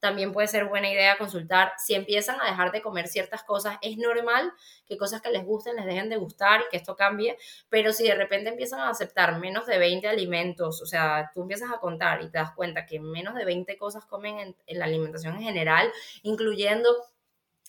también puede ser buena idea consultar. Si empiezan a dejar de comer ciertas cosas, es normal que cosas que les gusten les dejen de gustar y que esto cambie, pero si de repente empiezan a aceptar menos de 20 alimentos, o sea, tú empiezas a contar y te das cuenta que menos de 20 cosas comen en, en la alimentación en general, incluyendo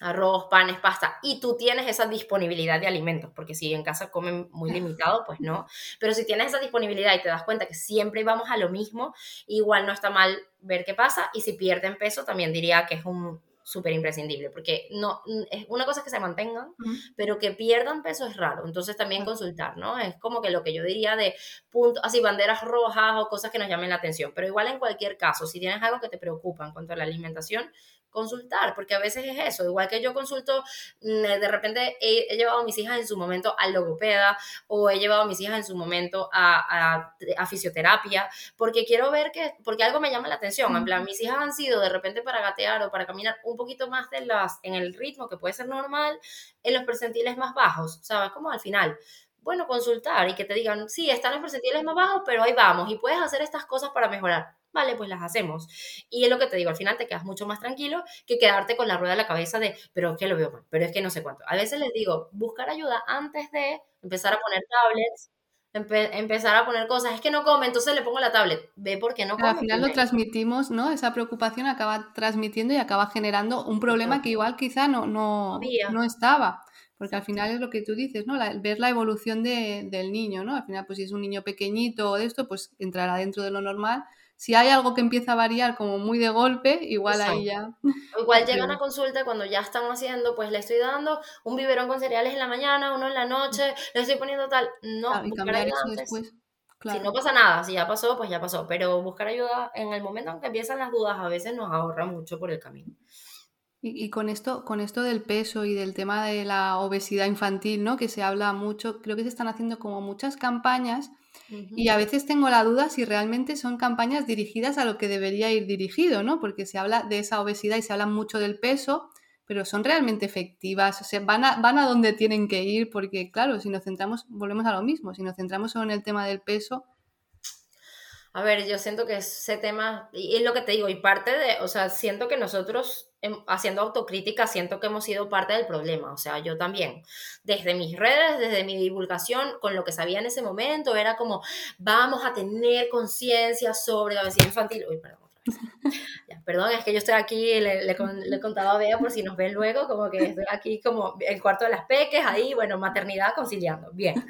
arroz, panes, pasta, y tú tienes esa disponibilidad de alimentos, porque si en casa comen muy limitado, pues no, pero si tienes esa disponibilidad y te das cuenta que siempre vamos a lo mismo, igual no está mal ver qué pasa, y si pierden peso, también diría que es un súper imprescindible, porque no, es una cosa que se mantengan, pero que pierdan peso es raro, entonces también consultar, ¿no? Es como que lo que yo diría de punto, así banderas rojas o cosas que nos llamen la atención, pero igual en cualquier caso, si tienes algo que te preocupa en cuanto a la alimentación, consultar, porque a veces es eso, igual que yo consulto, mm, de repente he, llevado a mis hijas en su momento al logopeda o he llevado a mis hijas en su momento a, a, fisioterapia, porque quiero ver que, porque algo me llama la atención, en plan, mis hijas han sido de repente para gatear o para caminar un poquito más de las, en el ritmo que puede ser normal, en los percentiles más bajos, ¿sabes? Como al final, bueno, consultar y que te digan, sí, están los percentiles más bajos, pero ahí vamos y puedes hacer estas cosas para mejorar vale, pues las hacemos. Y es lo que te digo, al final te quedas mucho más tranquilo que quedarte con la rueda de la cabeza de, pero es que lo veo mal, pero es que no sé cuánto. A veces les digo, buscar ayuda antes de empezar a poner tablets, empezar a poner cosas, es que no come, entonces le pongo la tablet, ve porque no come. Al final lo transmitimos, ¿no? Esa preocupación acaba transmitiendo y acaba generando un problema que igual quizá no, no, no estaba. Porque al final es lo que tú dices, ¿no? ver la evolución del niño, ¿no? Al final, pues si es un niño pequeñito o de esto, pues entrará dentro de lo normal si hay algo que empieza a variar como muy de golpe, igual ahí ya. Igual llega una consulta cuando ya están haciendo, pues le estoy dando un biberón con cereales en la mañana, uno en la noche, le estoy poniendo tal. No, y cambiar eso después. Si no pasa nada, si ya pasó, pues ya pasó. Pero buscar ayuda en el momento en que empiezan las dudas a veces nos ahorra mucho por el camino. Y, y, con esto, con esto del peso y del tema de la obesidad infantil, ¿no? Que se habla mucho, creo que se están haciendo como muchas campañas y a veces tengo la duda si realmente son campañas dirigidas a lo que debería ir dirigido, ¿no? Porque se habla de esa obesidad y se habla mucho del peso, pero son realmente efectivas, o sea, van a, van a donde tienen que ir, porque claro, si nos centramos, volvemos a lo mismo, si nos centramos solo en el tema del peso, a ver, yo siento que ese tema, y es lo que te digo, y parte de, o sea, siento que nosotros em, haciendo autocrítica, siento que hemos sido parte del problema, o sea, yo también, desde mis redes, desde mi divulgación, con lo que sabía en ese momento, era como, vamos a tener conciencia sobre la obesidad infantil, uy, perdón. Perdón, es que yo estoy aquí, le, le, contado a Bea por si nos ven luego, como que estoy aquí como el cuarto de las peques, ahí, bueno, maternidad conciliando, bien.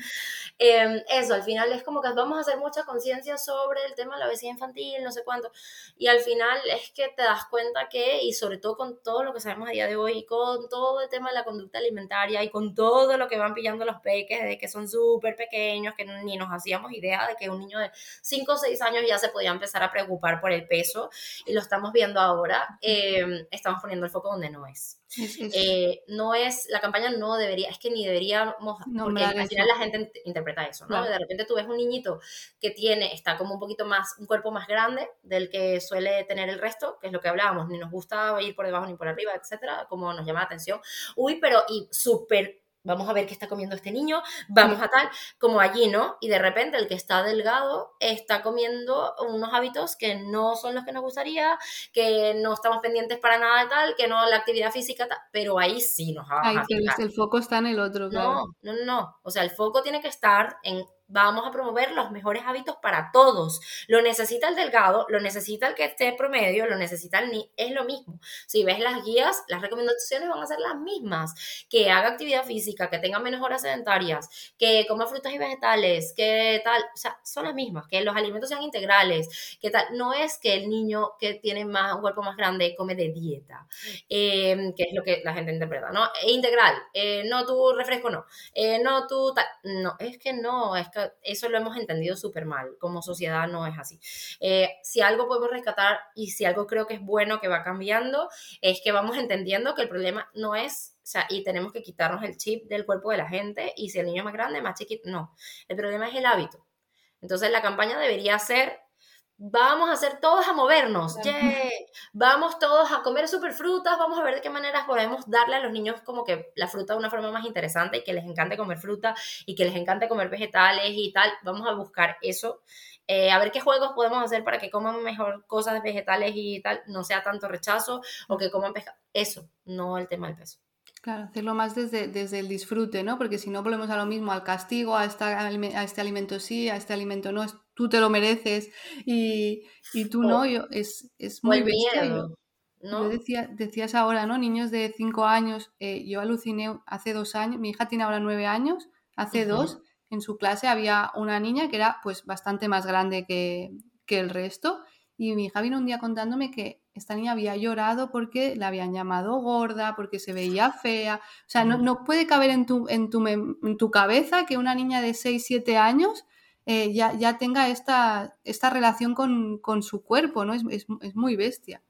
Em, eso, al final es como que vamos a hacer mucha conciencia sobre el tema de la obesidad infantil, no sé cuánto, y al final es que te das cuenta que, y sobre todo con todo lo que sabemos a día de hoy, con todo el tema de la conducta alimentaria y con todo lo que van pillando los peques de que son súper pequeños, que ni nos hacíamos idea de que un niño de 5 o 6 años ya se podía empezar a preocupar por el peso, y lo estamos viendo ahora, em, estamos poniendo el foco donde no es. Eh, no es, la campaña no debería, es que ni deberíamos, porque al final la gente interpreta eso, ¿no? De repente tú ves un niñito que tiene, está como un poquito más, un cuerpo más grande del que suele tener el resto, que es lo que hablábamos, ni nos gusta ir por debajo ni por arriba, etcétera, como nos llama la atención. Uy, pero y súper vamos a ver qué está comiendo este niño, vamos a tal, como allí, ¿no? Y de repente el que está delgado está comiendo unos hábitos que no son los que nos gustaría, que no estamos pendientes para nada de tal, que no la actividad física, tal, pero ahí sí nos va a el foco está en el otro, claro. No, no, no, o sea, el foco tiene que estar en vamos a promover los mejores hábitos para todos. Lo necesita el delgado, lo necesita el que esté promedio, lo necesita el ni, es lo mismo. Si ves las guías, las recomendaciones van a ser las mismas. Que haga actividad física, que tenga menos horas sedentarias, que coma frutas y vegetales, que tal, o sea, son las mismas, que los alimentos sean integrales, que tal, no es que el niño que tiene más, un cuerpo más grande come de dieta, em, que es lo que la gente interpreta, ¿no? E integral, eh, no tu refresco, no, eh, no tu tal, no, es que no, es que eso lo hemos entendido súper mal. Como sociedad no es así. Eh, si algo podemos rescatar y si algo creo que es bueno que va cambiando, es que vamos entendiendo que el problema no es, o sea, y tenemos que quitarnos el chip del cuerpo de la gente y si el niño es más grande, más chiquito, no. El problema es el hábito. Entonces la campaña debería ser vamos a hacer todos a movernos, vamos todos a comer frutas, vamos a ver de qué maneras podemos darle a los niños como que la fruta de una forma más interesante y que les encante comer fruta y que les encante comer vegetales y tal, vamos a buscar eso, eh, a ver qué juegos podemos hacer para que coman mejor cosas vegetales y tal, no sea tanto rechazo o que coman pescado, eso, no el tema del peso. Claro, hacerlo más desde, desde el disfrute, ¿no? Porque si no volvemos a lo mismo, al castigo, a, esta, a este alimento sí, a este alimento no, tú te lo mereces y, tú no, yo, es, es muy bestia. ¿no? decía, decías ahora, ¿no? Niños de 5 años, eh, yo aluciné hace dos años, mi hija tiene ahora 9 años, hace dos, en su clase había una niña que era pues bastante más grande que, que el resto y mi hija vino un día contándome que esta niña había llorado porque la habían llamado gorda, porque se veía fea. O sea, no, puede caber en tu, en, tu, en tu cabeza que una niña de 6, 7 años eh, ya, ya, tenga esta, esta relación con, con, su cuerpo, ¿no? Es, es, es, muy bestia.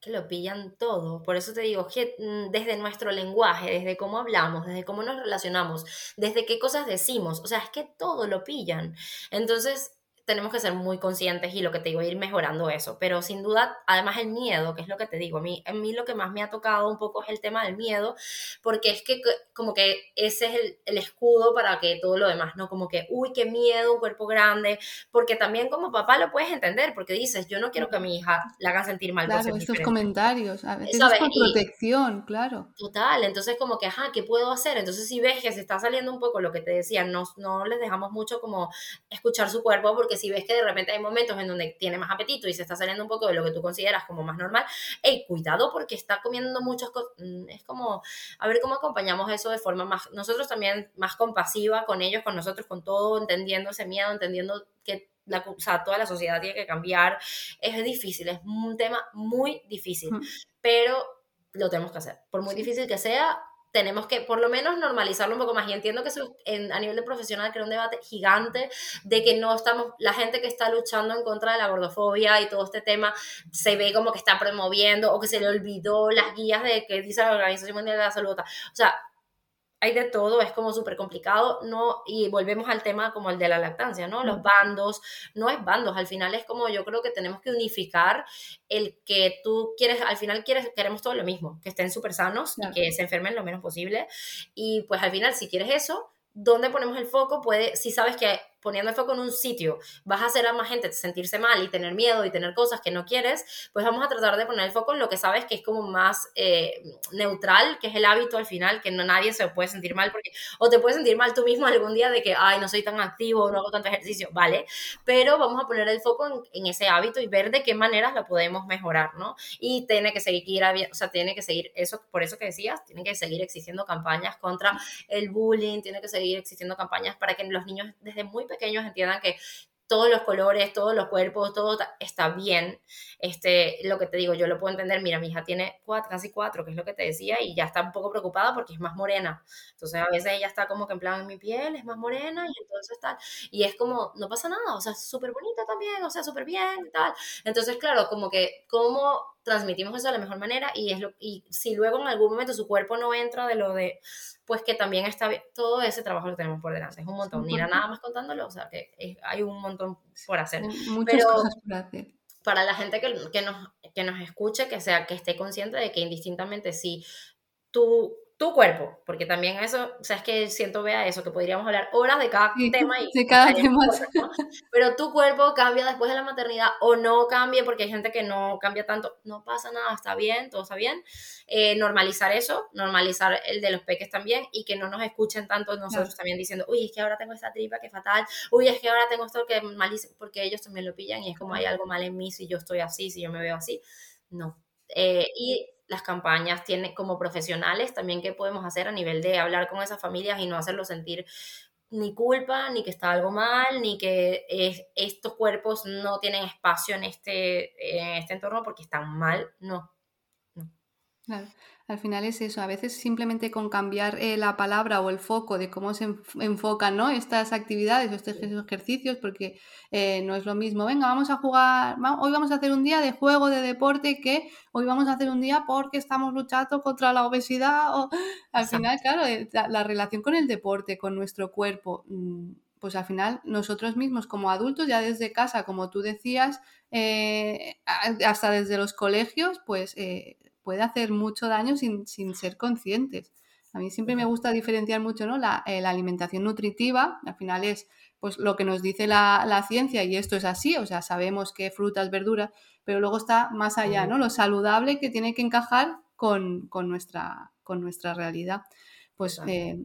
Que lo pillan todo. Por eso te digo que mm, desde nuestro lenguaje, desde cómo hablamos, desde cómo nos relacionamos, desde qué cosas decimos, o sea, es que todo lo pillan. Entonces, tenemos que ser muy conscientes y lo que te digo, ir mejorando eso. Pero sin duda, además el miedo, que es lo que te digo, a mí, a mí lo que más me ha tocado un poco es el tema del miedo, porque es que como que ese es el, el escudo para que todo lo demás, ¿no? Como que, uy, qué miedo, un cuerpo grande, porque también como papá lo puedes entender, porque dices, yo no quiero que a mi hija la hagan sentir mal. Claro, estos comentarios, a veces es por protección, claro. Total, entonces como que, ajá, ¿qué puedo hacer? Entonces si ves que se está saliendo un poco lo que te decía, no, no les dejamos mucho como escuchar su cuerpo, porque si ves que de repente hay momentos en donde tiene más apetito y se está saliendo un poco de lo que tú consideras como más normal, hey, cuidado porque está comiendo muchas cosas, mm, es como, a ver cómo acompañamos eso de forma más, nosotros también más compasiva con ellos, con nosotros, con todo, entendiendo ese miedo, entendiendo que la, o sea, toda la sociedad tiene que cambiar, es difícil, es un tema muy difícil, pero lo tenemos que hacer, por muy difícil que sea, tenemos que por lo menos normalizarlo un poco más. Y entiendo que a nivel de profesional crea un debate gigante de que no estamos, la gente que está luchando en contra de la gordofobia y todo este tema se ve como que está promoviendo o que se le olvidó las guías de que dice la Organización Mundial de la Salud. O sea, hay de todo, es como súper complicado, ¿no? Y volvemos al tema como el de la lactancia, ¿no? Los bandos, no es bandos, al final es como yo creo que tenemos que unificar el que tú quieres, al final quieres, queremos todo lo mismo, que estén súper sanos y que se enfermen lo menos posible. Y pues al final, si quieres eso, ¿dónde ponemos el foco? Puede, si sabes que poniendo el foco en un sitio vas a hacer a más gente sentirse mal y tener miedo y tener cosas que no quieres, pues vamos a tratar de poner el foco en lo que sabes que es como más eh, neutral, que es el hábito al final, que no nadie se puede sentir mal, porque o te puedes sentir mal tú mismo algún día de que, ay, no soy tan activo, no hago tanto ejercicio, vale, pero vamos a poner el foco en, en ese hábito y ver de qué maneras lo podemos mejorar, ¿no? Y tiene que seguir, o sea, tiene que seguir, eso, por eso que decías, tiene que seguir existiendo campañas contra el bullying, tiene que seguir existiendo campañas para que los niños desde muy pequeños pequeños entiendan que todos los colores, todos los cuerpos, todo está bien. Este, lo que te digo, yo lo puedo entender. Mira, mi hija tiene cuatro, casi cuatro, que es lo que te decía, y ya está un poco preocupada porque es más morena. Entonces, a veces ella está como que en plan, mi piel es más morena, y entonces tal. Y es como, no pasa nada, o sea, súper bonita también, o sea, súper bien y tal. Entonces, claro, como que, ¿cómo transmitimos eso de la mejor manera? Y, es lo, y si luego en algún momento su cuerpo no entra de lo de pues que también está bien. Todo ese trabajo lo tenemos por delante. Es un montón. Ni nada más contándolo, o sea, que hay un montón por hacer. Muchas cosas por hacer. Para la gente que, que, nos, que nos escuche, que sea, que esté consciente de que indistintamente si tú tu cuerpo, porque también eso, o sea, es que siento, vea eso, que podríamos hablar horas de cada tema y de cada tema. Pero tu cuerpo cambia después de la maternidad o no cambia, porque hay gente que no cambia tanto, no pasa nada, está bien, todo está bien. Eh, normalizar eso, normalizar el de los peques también y que no nos escuchen tanto nosotros también diciendo, uy, es que ahora tengo esta tripa que fatal, uy, es que ahora tengo esto que malísimo, porque ellos también lo pillan y es como hay algo mal en mí si yo estoy así, si yo me veo así. No. Eh, y las campañas tienen como profesionales también qué podemos hacer a nivel de hablar con esas familias y no hacerlos sentir ni culpa, ni que está algo mal, ni que estos cuerpos no tienen espacio en este, en este entorno porque están mal, no. no. Al final es eso, a veces simplemente con cambiar eh, la palabra o el foco de cómo se enfocan ¿no? estas actividades o estos ejercicios, porque eh, no es lo mismo, venga, vamos a jugar, hoy vamos a hacer un día de juego, de deporte, que hoy vamos a hacer un día porque estamos luchando contra la obesidad. O... Al final, claro, eh, la, relación con el deporte, con nuestro cuerpo mm, pues al final nosotros mismos como adultos, ya desde casa, como tú decías, hasta desde los colegios, pues puede hacer mucho daño sin, ser conscientes. A mí siempre me gusta diferenciar mucho ¿no? la, eh, la, alimentación nutritiva, al final es pues, lo que nos dice la, ciencia y esto es así, o sea, sabemos que frutas, verduras, pero luego está más allá, ¿no? Lo saludable que tiene que encajar con, nuestra, con nuestra realidad. Pues eh,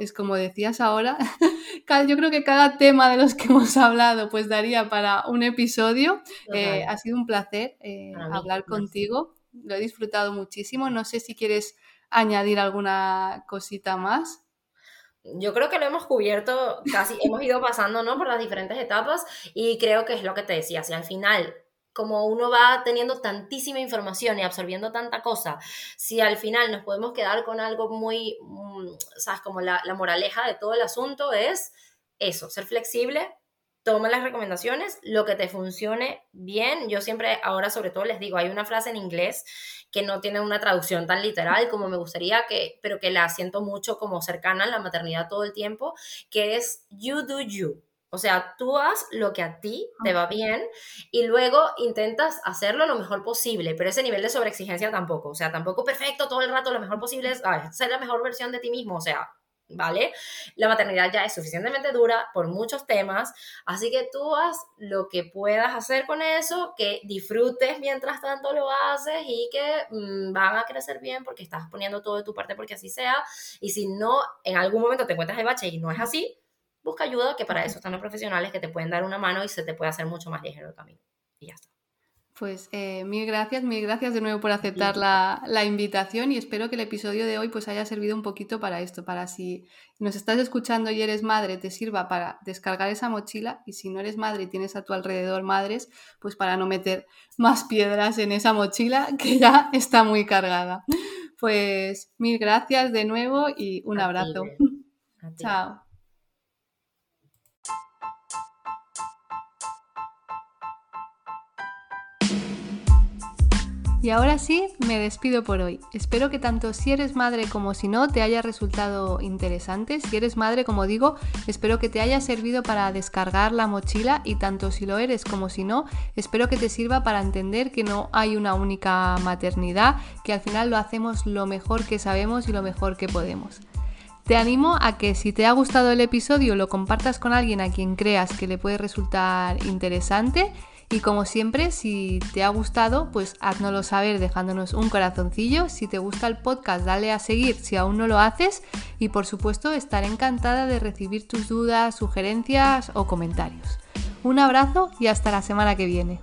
es como decías ahora, yo creo que cada tema de los que hemos hablado pues daría para un episodio. Eh, ha sido un placer hablar contigo lo he disfrutado muchísimo. No sé si quieres añadir alguna cosita más. Yo creo que lo hemos cubierto, casi hemos ido pasando ¿no? por las diferentes etapas y creo que es lo que te decía, si al final como uno va teniendo tantísima información y absorbiendo tanta cosa, si al final nos podemos quedar con algo muy, mm, sabes, como la, la moraleja de todo el asunto es eso, ser flexible, toma las recomendaciones, lo que te funcione bien. Yo siempre, ahora sobre todo les digo, hay una frase en inglés que no tiene una traducción tan literal como me gustaría, que, pero que la siento mucho como cercana a la maternidad todo el tiempo, que es you do you. O sea, tú haz lo que a ti te va bien y luego intentas hacerlo lo mejor posible, pero ese nivel de sobreexigencia tampoco. O sea, tampoco perfecto todo el rato, lo mejor posible es ser la mejor versión de ti mismo. O sea, ¿vale? La maternidad ya es suficientemente dura por muchos temas, así que tú haz lo que puedas hacer con eso, que disfrutes mientras tanto lo haces y que mm, van a crecer bien porque estás poniendo todo de tu parte porque así sea. Y si no, en algún momento te encuentras de bache y no es así, busca ayuda, que para eso están los profesionales que te pueden dar una mano y se te puede hacer mucho más ligero el camino. Y ya está. Pues eh, mil gracias, mil gracias de nuevo por aceptar la, la, invitación y espero que el episodio de hoy pues haya servido un poquito para esto, para si nos estás escuchando y eres madre, te sirva para descargar esa mochila y si no eres madre y tienes a tu alrededor madres, pues para no meter más piedras en esa mochila que ya está muy cargada. Pues mil gracias de nuevo y un abrazo. Chao. Y ahora sí, me despido por hoy. Espero que tanto si eres madre como si no te haya resultado interesante. Si eres madre, como digo, espero que te haya servido para descargar la mochila y tanto si lo eres como si no, espero que te sirva para entender que no hay una única maternidad, que al final lo hacemos lo mejor que sabemos y lo mejor que podemos. Te animo a que si te ha gustado el episodio lo compartas con alguien a quien creas que le puede resultar interesante y como siempre, si te ha gustado, pues háznoslo saber dejándonos un corazoncillo. Si te gusta el podcast, dale a seguir si aún no lo haces. Y por supuesto, estaré encantada de recibir tus dudas, sugerencias o comentarios. Un abrazo y hasta la semana que viene.